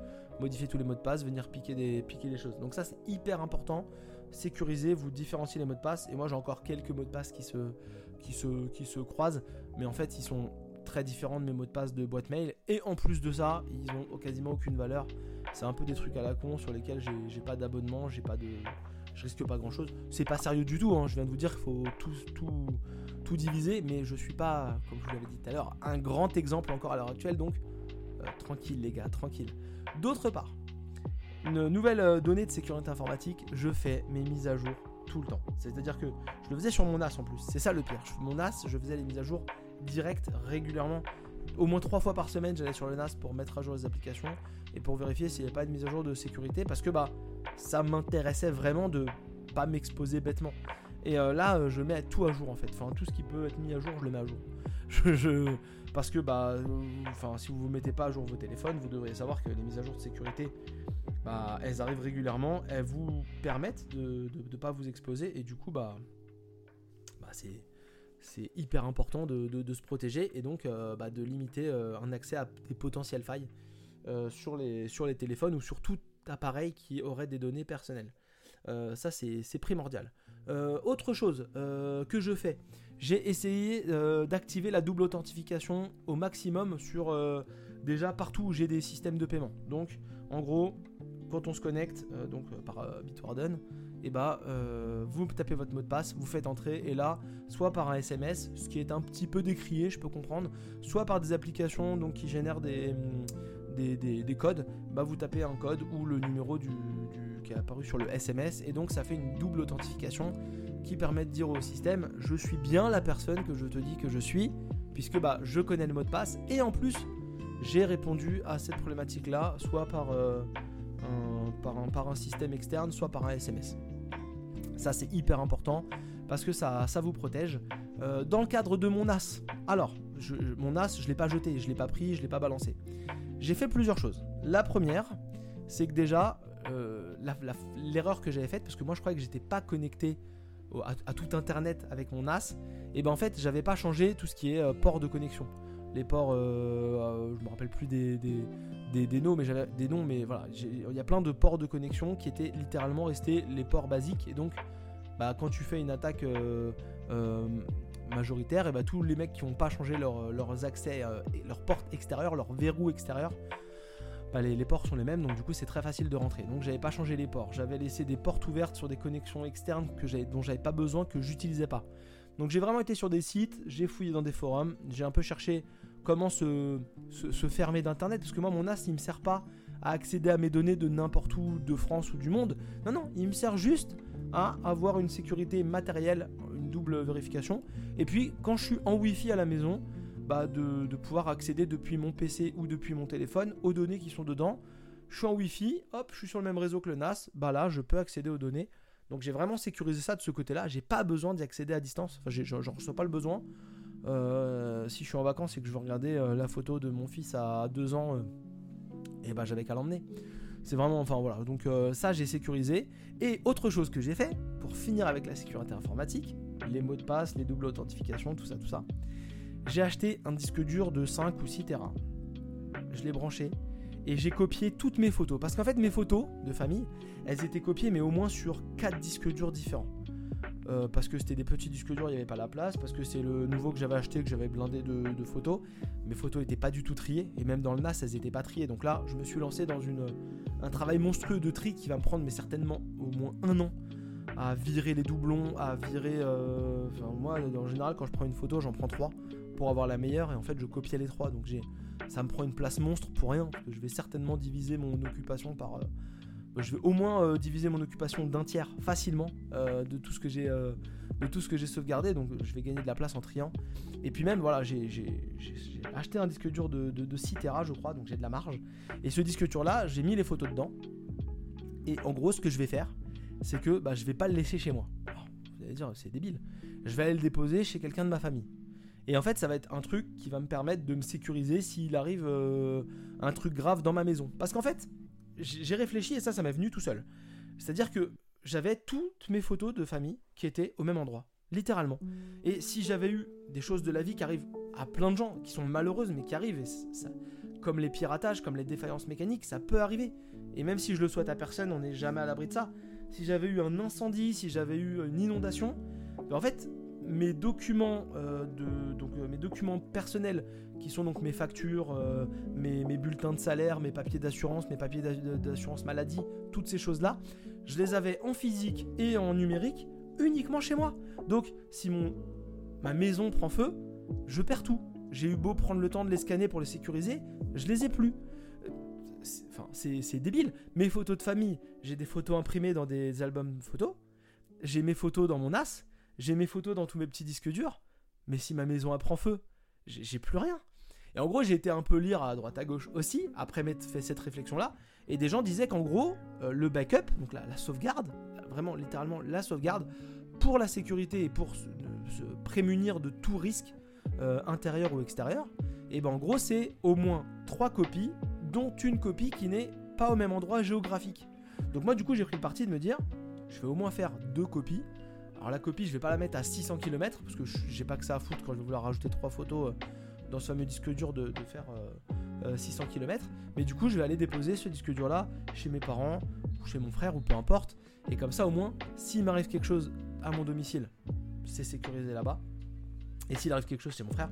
Modifier tous les mots de passe, venir piquer, des, piquer les choses. Donc ça, c'est hyper important. Sécuriser, vous différenciez les mots de passe. Et moi, j'ai encore quelques mots de passe qui se, qui, se, qui se croisent. Mais en fait, ils sont très différents de mes mots de passe de boîte mail. Et en plus de ça, ils ont quasiment aucune valeur. C'est un peu des trucs à la con sur lesquels j'ai pas d'abonnement, j'ai pas de je risque pas grand chose. C'est pas sérieux du tout, hein. je viens de vous dire qu'il faut tout, tout, tout diviser, mais je suis pas, comme je vous l'avais dit tout à l'heure, un grand exemple encore à l'heure actuelle, donc euh, tranquille les gars, tranquille. D'autre part, une nouvelle euh, donnée de sécurité informatique, je fais mes mises à jour tout le temps. C'est-à-dire que je le faisais sur mon NAS en plus. C'est ça le pire. Mon NAS, je faisais les mises à jour directes régulièrement. Au moins trois fois par semaine, j'allais sur le NAS pour mettre à jour les applications et pour vérifier s'il n'y avait pas de mise à jour de sécurité parce que bah ça m'intéressait vraiment de pas m'exposer bêtement. Et euh, là, je mets tout à jour en fait. Enfin, tout ce qui peut être mis à jour, je le mets à jour. *laughs* je, parce que bah, euh, enfin, si vous ne mettez pas à jour vos téléphones, vous devriez savoir que les mises à jour de sécurité, bah, elles arrivent régulièrement, elles vous permettent de ne pas vous exposer et du coup, bah, bah c'est c'est hyper important de, se protéger et donc euh, bah, de limiter euh, un accès à des potentielles failles sur, les, sur les téléphones ou sur tout appareil qui aurait des données personnelles. ça, c'est primordial. autre chose que je fais, j'ai essayé euh, d'activer la double authentification au maximum sur euh, déjà partout où j'ai des systèmes de paiement. Donc en gros, quand on se connecte euh, donc par Bitwarden, et eh bah vous tapez votre mot de passe, vous faites entrer et là, soit par un SMS, ce qui est un petit peu décrié, je peux comprendre, soit par des applications donc qui génèrent des, des, codes, bah vous tapez un code ou le numéro qui est apparu sur le SMS et donc ça fait une double authentification qui permet de dire au système je suis bien la personne que je te dis que je suis, puisque bah, je connais le mot de passe, et en plus j'ai répondu à cette problématique là, soit euh, par un système externe, soit par un SMS. Ça c'est hyper important parce que ça, ça vous protège. Euh, dans le cadre de mon NAS, alors mon NAS je l'ai pas jeté, je l'ai pas pris, je l'ai pas balancé. J'ai fait plusieurs choses. La première, c'est que déjà, euh, l'erreur que j'avais faite, parce que moi je croyais que j'étais pas connecté à, tout internet avec mon NAS, et ben en fait j'avais pas changé tout ce qui est euh, port de connexion. Les ports, euh, euh, je me rappelle plus des, des, noms, mais des noms, mais voilà, il y a plein de ports de connexion qui étaient littéralement restés les ports basiques, et donc bah, quand tu fais une attaque majoritaire, et bah, tous les mecs qui n'ont pas changé leurs accès, leurs portes extérieures, leurs verrous extérieurs, les, ports sont les mêmes, donc du coup c'est très facile de rentrer. Donc j'avais pas changé les ports, j'avais laissé des portes ouvertes sur des connexions externes que dont j'avais pas besoin, que j'utilisais pas. Donc j'ai vraiment été sur des sites, j'ai fouillé dans des forums, j'ai un peu cherché comment se, fermer d'internet, parce que moi mon NAS il me sert pas à accéder à mes données de n'importe où de France ou du monde. Non non, il me sert juste à avoir une sécurité matérielle, une double vérification. Et puis quand je suis en Wi-Fi à la maison, bah, de, pouvoir accéder depuis mon PC ou depuis mon téléphone aux données qui sont dedans. Je suis en Wi-Fi, hop, je suis sur le même réseau que le NAS, bah là, je peux accéder aux données. Donc j'ai vraiment sécurisé ça de ce côté-là. J'ai pas besoin d'y accéder à distance. Enfin, j'en reçois pas le besoin. Euh, si je suis en vacances et que je veux regarder euh, la photo de mon fils à 2 ans, et euh, eh bah j'avais qu'à l'emmener. C'est vraiment, enfin voilà. Donc ça, j'ai sécurisé. Et autre chose que j'ai fait pour finir avec la sécurité informatique, les mots de passe, les doubles authentifications, tout ça, tout ça j'ai acheté un disque dur de 5 ou 6 Tera. Je l'ai branché et j'ai copié toutes mes photos. Parce qu'en fait, mes photos de famille, elles étaient copiées, mais au moins sur 4 disques durs différents. Euh, parce que c'était des petits disques durs, il n'y avait pas la place, parce que c'est le nouveau que j'avais acheté, que j'avais blindé de, photos. Mes photos n'étaient pas du tout triées, et même dans le NAS, elles n'étaient pas triées. Donc là, je me suis lancé dans un travail monstrueux de tri qui va me prendre mais certainement au moins un an à virer les doublons, à virer... Euh, moi, en général, quand je prends une photo, j'en prends trois pour avoir la meilleure, et en fait, je copiais les trois. Donc j'ai, ça me prend une place monstre pour rien, je vais certainement diviser mon occupation par... Euh, je vais au moins euh, diviser mon occupation d'un tiers facilement euh, de tout ce que j'ai euh, de tout ce que j'ai sauvegardé. Donc je vais gagner de la place en triant. Et puis même voilà j'ai acheté un disque dur de, de, 6 Tera je crois donc j'ai de la marge. Et ce disque dur là j'ai mis les photos dedans. Et en gros ce que je vais faire c'est que bah, je vais pas le laisser chez moi. Vous allez dire c'est débile. Je vais aller le déposer chez quelqu'un de ma famille. Et en fait, ça va être un truc qui va me permettre de me sécuriser s'il arrive un truc grave dans ma maison. Parce qu'en fait, j'ai réfléchi et ça, ça m'est venu tout seul. C'est-à-dire que j'avais toutes mes photos de famille qui étaient au même endroit, littéralement. Et si j'avais eu des choses de la vie qui arrivent à plein de gens, qui sont malheureuses, mais qui arrivent, comme les piratages, comme les défaillances mécaniques, ça peut arriver. Et même si je le souhaite à personne, on n'est jamais à l'abri de ça. Si j'avais eu un incendie, si j'avais eu une inondation, ben en fait, mes documents, euh, de, donc, euh, mes documents personnels, qui sont donc mes factures, euh, mes, bulletins de salaire, mes papiers d'assurance, mes papiers d'assurance maladie, toutes ces choses-là, je les avais en physique et en numérique uniquement chez moi. Donc si mon, ma maison prend feu, je perds tout. J'ai eu beau prendre le temps de les scanner pour les sécuriser, je les ai plus. Enfin, c'est débile. Mes photos de famille, j'ai des photos imprimées dans des albums photos. J'ai mes photos dans mon NAS j'ai mes photos dans tous mes petits disques durs, mais si ma maison prend feu, j'ai plus rien. Et en gros, j'ai été un peu lire à droite à gauche aussi, après m'être fait cette réflexion-là, et des gens disaient qu'en gros, euh, le backup, donc la, sauvegarde, vraiment littéralement la sauvegarde, pour la sécurité et pour se, prémunir de tout risque euh, intérieur ou extérieur, et ben en gros, c'est au moins trois copies, dont une copie qui n'est pas au même endroit géographique. Donc moi, du coup, j'ai pris le parti de me dire, je vais au moins faire deux copies, alors la copie, je vais pas la mettre à 600 km parce que j'ai pas que ça à foutre quand je vais vouloir rajouter trois photos euh, dans ce fameux disque dur de, faire 600 euh, euh, km. Mais du coup, je vais aller déposer ce disque dur là chez mes parents ou chez mon frère ou peu importe. Et comme ça, au moins, s'il m'arrive quelque chose à mon domicile, c'est sécurisé là-bas. Et s'il arrive quelque chose chez mon frère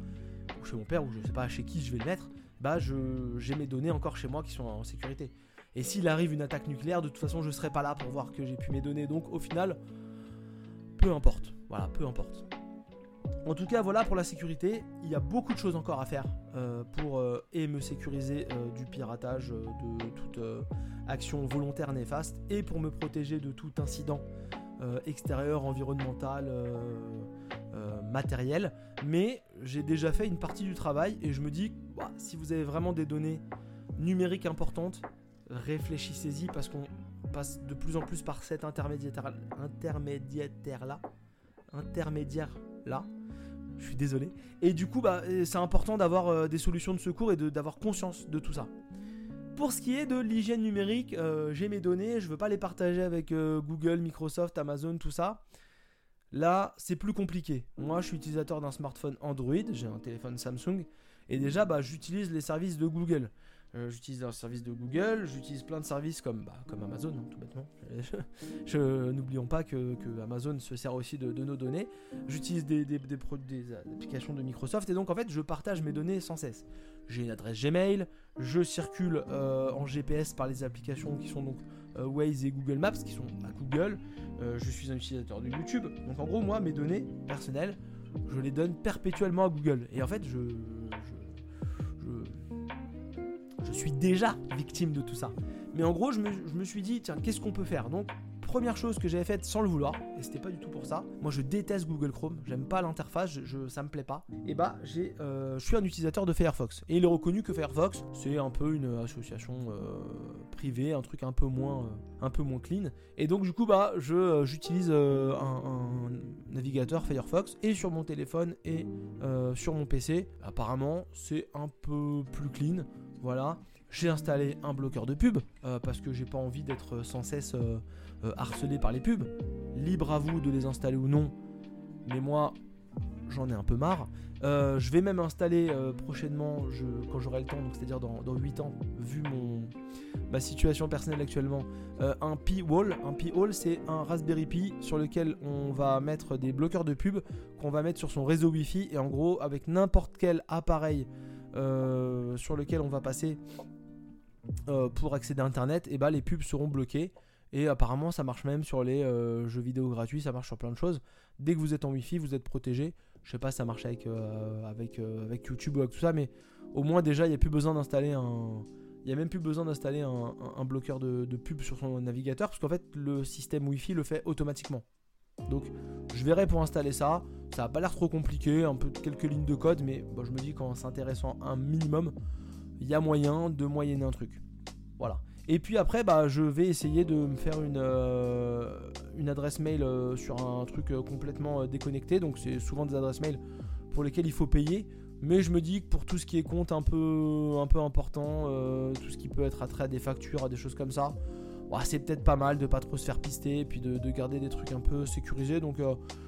ou chez mon père ou je sais pas chez qui je vais le mettre, bah j'ai mes données encore chez moi qui sont en sécurité. Et s'il arrive une attaque nucléaire, de toute façon, je serai pas là pour voir que j'ai pu mes données. Donc au final, peu importe. Voilà, peu importe. En tout cas, voilà pour la sécurité. Il y a beaucoup de choses encore à faire euh, pour euh, et me sécuriser euh, du piratage, de toute action volontaire néfaste, et pour me protéger de tout incident extérieur, environnemental, matériel. Mais j'ai déjà fait une partie du travail et je me dis, bah, si vous avez vraiment des données numériques importantes, réfléchissez-y parce qu'on passe de plus en plus par cet intermédiaire, intermédiaire là. Intermédiaire là. Je suis désolé. Et du coup, bah, c'est important d'avoir euh, des solutions de secours et d'avoir conscience de tout ça. Pour ce qui est de l'hygiène numérique, euh, j'ai mes données, je veux pas les partager avec euh, Google, Microsoft, Amazon, tout ça. Là, c'est plus compliqué. Moi, je suis utilisateur d'un smartphone Android, j'ai un téléphone Samsung, et déjà, bah, j'utilise les services de Google. Euh, j'utilise un service de Google, j'utilise plein de services comme, bah, comme Amazon, hein, tout bêtement. *laughs* N'oublions pas que, Amazon se sert aussi de, nos données. J'utilise des, des, des, des, applications de Microsoft et donc en fait je partage mes données sans cesse. J'ai une adresse Gmail, je circule euh, en GPS par les applications qui sont donc euh, Waze et Google Maps qui sont à Google. je suis un utilisateur de YouTube. Donc en gros moi mes données personnelles, je les donne perpétuellement à Google. Et en fait je je suis déjà victime de tout ça. Mais en gros, je me, suis dit, tiens, qu'est-ce qu'on peut faire? Donc, première chose que j'avais faite sans le vouloir, et c'était pas du tout pour ça. Moi, je déteste Google Chrome, j'aime pas l'interface, je, ça me plaît pas. Et bah, j'ai, euh, je suis un utilisateur de Firefox. Et il est reconnu que Firefox, c'est un peu une association euh, privée, un truc un peu moins, euh, un peu moins clean. Et donc, du coup, bah, je, j'utilise un, navigateur Firefox et sur mon téléphone et sur mon PC. Apparemment, c'est un peu plus clean. Voilà. J'ai installé un bloqueur de pub euh, parce que j'ai pas envie d'être sans cesse euh, euh, harcelé par les pubs. Libre à vous de les installer ou non. Mais moi, j'en ai un peu marre. Euh, je vais même installer euh, prochainement, quand j'aurai le temps, c'est-à-dire dans, dans, 8 ans, vu ma situation personnelle actuellement, euh, un P-Wall. Un P-Wall, c'est un Raspberry Pi sur lequel on va mettre des bloqueurs de pub qu'on va mettre sur son réseau Wi-Fi. Et en gros, avec n'importe quel appareil sur lequel on va passer pour accéder à Internet, et bah, les pubs seront bloquées. Et apparemment, ça marche même sur les jeux vidéo gratuits, ça marche sur plein de choses. Dès que vous êtes en Wi-Fi, vous êtes protégé. Je sais pas si ça marche avec, euh, avec, euh, avec YouTube ou avec tout ça, mais au moins déjà, il n'y a plus besoin d'installer un. Même plus besoin d'installer un, bloqueur de, pub sur son navigateur, parce qu'en fait, le système Wi-Fi le fait automatiquement. Donc, je verrai pour installer ça. Ça n'a pas l'air trop compliqué, un peu quelques lignes de code, mais je me dis qu'en s'intéressant un minimum, il y a moyen de moyenner un truc. Voilà. Et puis après, bah, je vais essayer de me faire une, euh, adresse mail euh, sur un truc euh, complètement déconnecté. Donc c'est souvent des adresses mail pour lesquelles il faut payer. Mais je me dis que pour tout ce qui est compte un peu, un peu important, tout ce qui peut être attrait à des factures, à des choses comme ça, c'est peut-être pas mal de pas trop se faire pister et puis de, de garder des trucs un peu sécurisés. Donc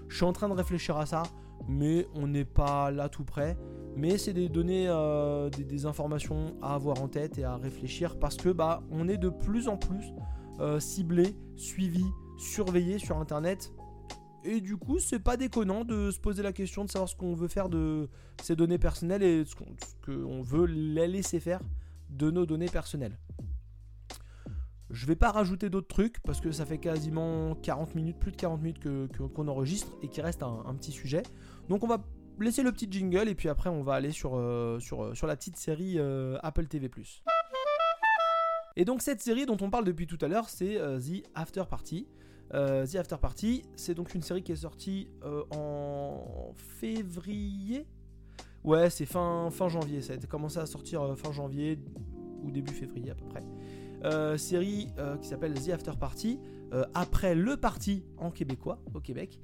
je suis en train de réfléchir à ça, mais on n'est pas là tout près. Mais c'est des données, euh, des, informations à avoir en tête et à réfléchir parce que bah on est de plus en plus euh, ciblé, suivi, surveillé sur Internet. Et du coup, c'est pas déconnant de se poser la question de savoir ce qu'on veut faire de ces données personnelles et ce qu'on veut les laisser faire de nos données personnelles. Je vais pas rajouter d'autres trucs parce que ça fait quasiment 40 minutes, plus de 40 minutes qu'on enregistre et qu'il reste un, petit sujet. Donc on va laisser le petit jingle et puis après on va aller sur, euh, sur, euh, sur la petite série euh, Apple TV ⁇ Et donc cette série dont on parle depuis tout à l'heure, c'est The After Party. The After Party, c'est donc une série qui est sortie en février. Ouais, c'est fin, fin janvier, ça a commencé à sortir fin janvier ou début février à peu près. Euh, série euh, qui s'appelle The After Party, euh, après le parti en québécois, au Québec.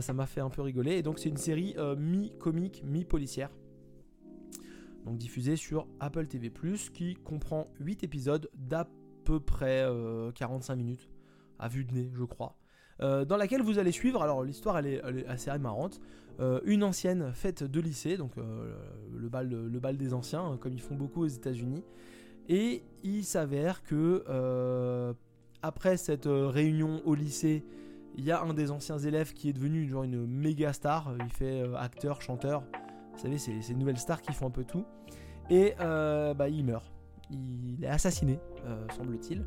ça m'a fait un peu rigoler. Et donc c'est une série mi-comique, mi-policière. Donc diffusée sur Apple TV ⁇ qui comprend 8 épisodes d'à peu près 45 minutes, à vue de nez, je crois. dans laquelle vous allez suivre, alors l'histoire elle, est, assez marrante, une ancienne fête de lycée, donc le, bal, le bal des anciens, comme ils font beaucoup aux États-Unis, et il s'avère que euh, après cette euh, réunion au lycée, il y a un des anciens élèves qui est devenu genre une méga star. Il fait euh, acteur, chanteur. Vous savez, c'est ces nouvelles stars qui font un peu tout. Et bah, il meurt. Il est assassiné, semble-t-il.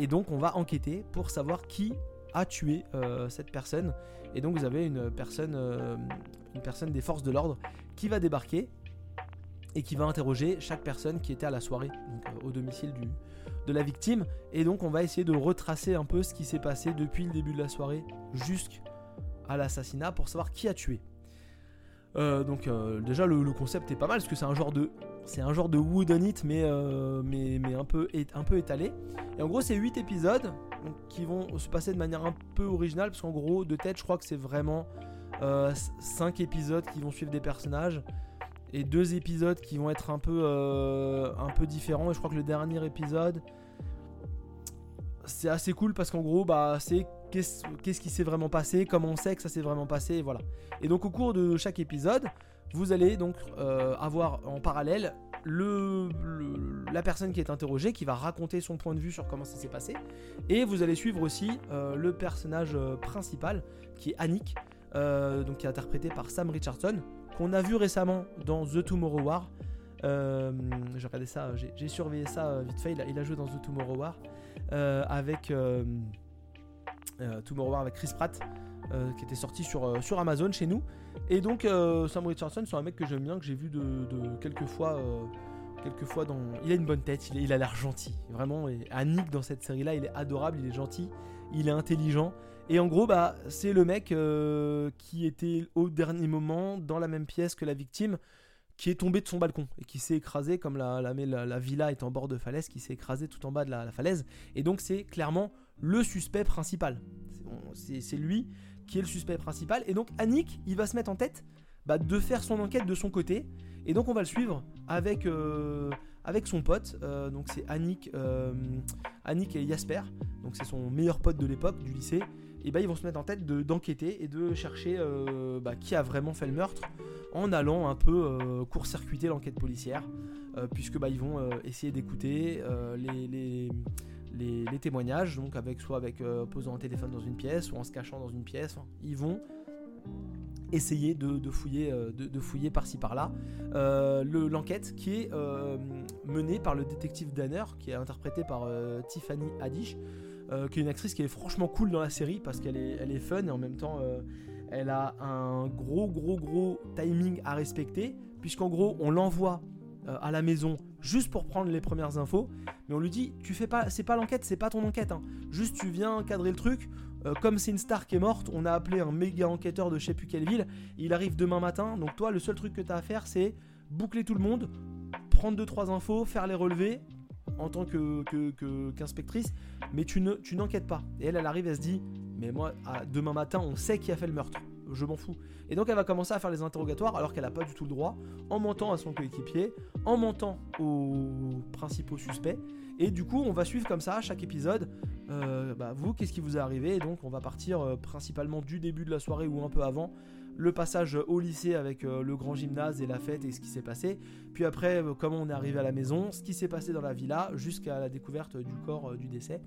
et donc on va enquêter pour savoir qui a tué cette personne. Et donc vous avez une personne, une personne des forces de l'ordre qui va débarquer et qui va interroger chaque personne qui était à la soirée, euh, au domicile du, de la victime. Et donc on va essayer de retracer un peu ce qui s'est passé depuis le début de la soirée jusqu'à l'assassinat pour savoir qui a tué. Euh, donc euh, déjà le, concept est pas mal parce que c'est un genre de c'est un genre de wooden it mais, mais, mais un, peu, un peu étalé. Et en gros c'est 8 épisodes qui vont se passer de manière un peu originale parce qu'en gros de tête je crois que c'est vraiment 5 épisodes qui vont suivre des personnages et deux épisodes qui vont être un peu, euh, un peu différents. Et je crois que le dernier épisode, c'est assez cool parce qu'en gros, bah, c'est qu'est-ce, qui s'est vraiment passé, comment on sait que ça s'est vraiment passé, et voilà. Et donc au cours de chaque épisode, vous allez donc euh, avoir en parallèle le, la personne qui est interrogée qui va raconter son point de vue sur comment ça s'est passé. Et vous allez suivre aussi euh, le personnage principal qui est Annick, donc qui est interprété par Sam Richardson, qu'on a vu récemment dans The Tomorrow War. Euh, j'ai regardé ça, j'ai surveillé ça euh, vite fait. Il a, joué dans The Tomorrow War euh, avec Tomorrow War avec Chris Pratt. qui était sorti sur, sur Amazon chez nous. Et donc Sam Richardson, c'est un mec que j'aime bien, que j'ai vu de, quelques fois. quelques fois dans... Il a une bonne tête, il, a l'air gentil. Vraiment, et Annick dans cette série-là, il est adorable, il est gentil, il est intelligent. Et en gros, bah, c'est le mec euh, qui était au dernier moment dans la même pièce que la victime, qui est tombé de son balcon et qui s'est écrasé, comme la, la, villa est en bord de falaise, qui s'est écrasé tout en bas de la, falaise. Et donc, c'est clairement le suspect principal. C'est lui qui est le suspect principal. Et donc, Annick, il va se mettre en tête bah, de faire son enquête de son côté. Et donc, on va le suivre avec, euh, avec son pote. Euh, donc, c'est Annick et Jasper. Donc, c'est son meilleur pote de l'époque, du lycée. Et bah ils vont se mettre en tête d'enquêter et de chercher bah, qui a vraiment fait le meurtre en allant un peu court-circuiter l'enquête policière, puisque bah, ils vont essayer d'écouter les, les, témoignages, donc avec soit avec posant un téléphone dans une pièce ou en se cachant dans une pièce. ils vont essayer de, fouiller, euh, de, fouiller par-ci par-là. Euh, l'enquête qui est euh, menée par le détective Danner, qui est interprété par Tiffany Haddish, qui est une actrice qui est franchement cool dans la série parce qu'elle est, elle est fun et en même temps elle a un gros gros gros timing à respecter, puisqu'en gros on l'envoie à la maison juste pour prendre les premières infos, mais on lui dit tu fais pas, c'est pas l'enquête, c'est pas ton enquête, hein. juste tu viens cadrer le truc, euh, comme c'est une star qui est morte, on a appelé un méga enquêteur de je sais plus quelle ville. Il arrive demain matin. Donc toi, le seul truc que tu as à faire, c'est boucler tout le monde, prendre 2-3 infos, faire les relevés en tant qu'inspectrice. Que, mais tu ne tu n'enquêtes pas. Et elle, elle arrive, elle se dit, mais moi, demain matin, on sait qui a fait le meurtre. Je m'en fous. Et donc elle va commencer à faire les interrogatoires alors qu'elle n'a pas du tout le droit, en mentant à son coéquipier, en mentant aux principaux suspects. Et du coup, on va suivre comme ça chaque épisode. Euh, bah, vous, qu'est-ce qui vous est arrivé? Et donc, on va partir euh, principalement du début de la soirée ou un peu avant. Le passage au lycée avec euh, le grand gymnase et la fête et ce qui s'est passé. Puis après, comment on est arrivé à la maison, ce qui s'est passé dans la villa jusqu'à la découverte du corps du décès.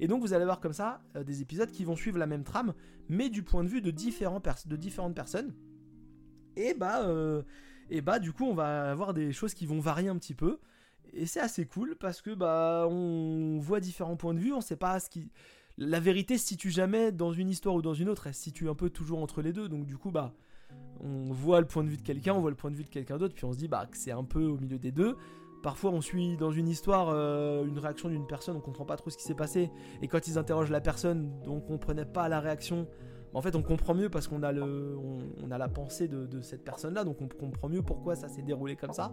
Et donc, vous allez voir comme ça des épisodes qui vont suivre la même trame, mais du point de vue de, de différentes personnes. Et bah, et bah, du coup, on va avoir des choses qui vont varier un petit peu et c'est assez cool parce que bah on voit différents points de vue, on sait pas ce qui la vérité se situe jamais dans une histoire ou dans une autre, elle se situe un peu toujours entre les deux. Donc du coup bah on voit le point de vue de quelqu'un, on voit le point de vue de quelqu'un d'autre, puis on se dit bah que c'est un peu au milieu des deux. Parfois on suit dans une histoire euh, une réaction d'une personne, on comprend pas trop ce qui s'est passé, et quand ils interrogent la personne dont on comprenait pas la réaction, en fait, on comprend mieux parce qu'on a, la pensée de, cette personne-là, donc on comprend mieux pourquoi ça s'est déroulé comme ça.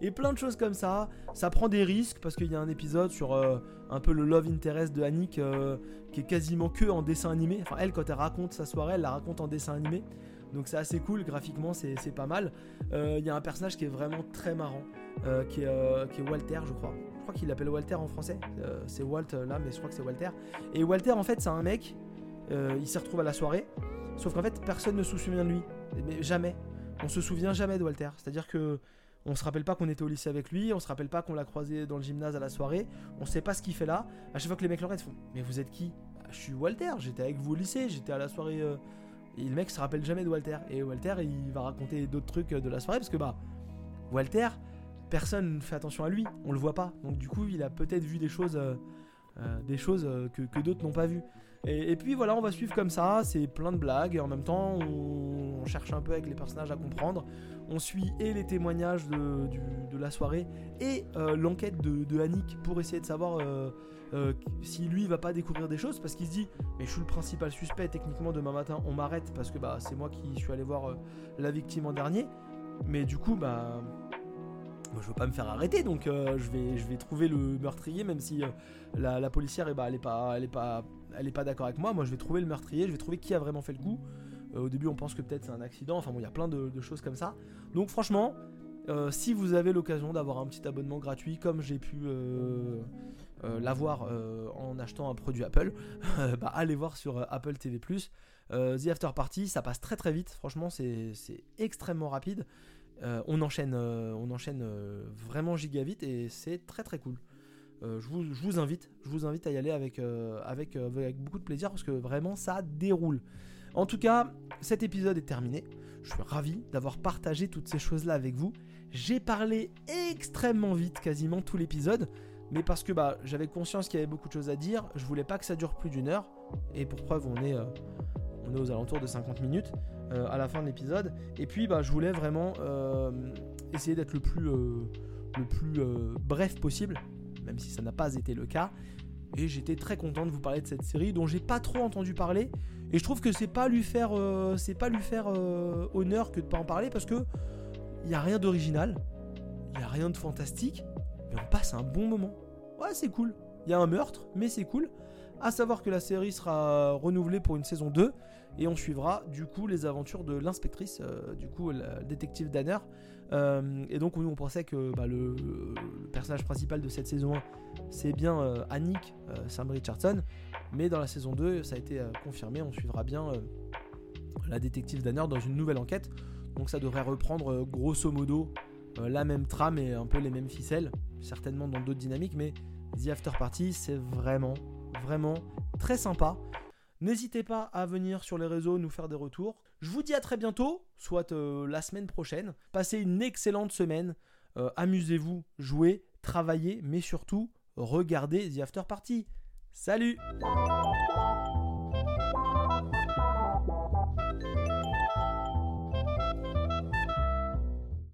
Et plein de choses comme ça. Ça prend des risques parce qu'il y a un épisode sur euh, un peu le love interest de Annick euh, qui est quasiment que en dessin animé. Enfin, elle, quand elle raconte sa soirée, elle la raconte en dessin animé. Donc c'est assez cool, graphiquement c'est pas mal. Euh, il y a un personnage qui est vraiment très marrant, qui, est, qui, est, Walter je crois. Je crois qu'il l'appelle Walter en français. c'est Walt là, mais je crois que c'est Walter. Et Walter en fait c'est un mec euh, il s'y retrouve à la soirée. Sauf qu'en fait, personne ne se souvient de lui. Mais jamais. On se souvient jamais de Walter. C'est-à-dire que on se rappelle pas qu'on était au lycée avec lui, on se rappelle pas qu'on l'a croisé dans le gymnase à la soirée, on sait pas ce qu'il fait là. À chaque fois que les mecs le regardent, font Mais vous êtes qui? Bah, Je suis Walter, j'étais avec vous au lycée, j'étais à la soirée. Euh. Et le mec se rappelle jamais de Walter. Et Walter, il va raconter d'autres trucs de la soirée parce que bah, Walter, personne ne fait attention à lui, on le voit pas. Donc du coup, il a peut-être vu des choses, euh, des choses que, que d'autres n'ont pas vues. Et, puis voilà, on va suivre comme ça, c'est plein de blagues, et en même temps, on, cherche un peu avec les personnages à comprendre. On suit et les témoignages de, la soirée, et euh, l'enquête de, de, Annick pour essayer de savoir euh, euh, si lui va pas découvrir des choses, parce qu'il se dit, mais je suis le principal suspect, techniquement demain matin on m'arrête, parce que bah, c'est moi qui suis allé voir la victime en dernier. Mais du coup, bah je veux pas me faire arrêter, donc je, vais, je vais trouver le meurtrier, même si la, policière, eh bah, elle est pas, elle est pas, elle est pas d'accord avec moi, moi je vais trouver le meurtrier, je vais trouver qui a vraiment fait le coup. Euh, au début on pense que peut-être c'est un accident, enfin bon il y a plein de, choses comme ça. Donc franchement, euh, si vous avez l'occasion d'avoir un petit abonnement gratuit comme j'ai pu euh, l'avoir en achetant un produit Apple, *laughs* bah, allez voir sur Apple TV ⁇ The After Party, ça passe très très vite, franchement c'est extrêmement rapide. on enchaîne, on enchaîne vraiment giga vite et c'est très très cool. Euh, je, vous, invite, je vous invite à y aller avec, euh, euh, avec, beaucoup de plaisir parce que vraiment ça déroule. En tout cas, cet épisode est terminé. Je suis ravi d'avoir partagé toutes ces choses-là avec vous. J'ai parlé extrêmement vite, quasiment tout l'épisode, mais parce que bah, j'avais conscience qu'il y avait beaucoup de choses à dire. Je voulais pas que ça dure plus d'une heure. Et pour preuve, on est, on est aux alentours de 50 minutes à la fin de l'épisode. Et puis, bah, je voulais vraiment essayer d'être le plus, le plus bref possible même si ça n'a pas été le cas. Et j'étais très content de vous parler de cette série dont j'ai pas trop entendu parler. Et je trouve que c'est pas lui faire, euh, pas lui faire euh, honneur que de pas en parler parce que il y a rien d'original, il y a rien de fantastique, mais on passe un bon moment. Ouais, c'est cool. Il y a un meurtre, mais c'est cool. À savoir que la série sera renouvelée pour une saison 2 et on suivra du coup les aventures de l'inspectrice, euh, du coup la détective Danner. Euh, et donc nous on pensait que bah, le, le personnage principal de cette saison 1 c'est bien euh, Annick euh, Sam Richardson, mais dans la saison 2 ça a été confirmé, on suivra bien la détective Danner dans une nouvelle enquête. Donc ça devrait reprendre grosso modo la même trame et un peu les mêmes ficelles, certainement dans d'autres dynamiques, mais The After Party c'est vraiment, vraiment très sympa. N'hésitez pas à venir sur les réseaux nous faire des retours. Je vous dis à très bientôt, soit euh, la semaine prochaine. Passez une excellente semaine. Euh, Amusez-vous, jouez, travaillez, mais surtout, regardez The After Party. Salut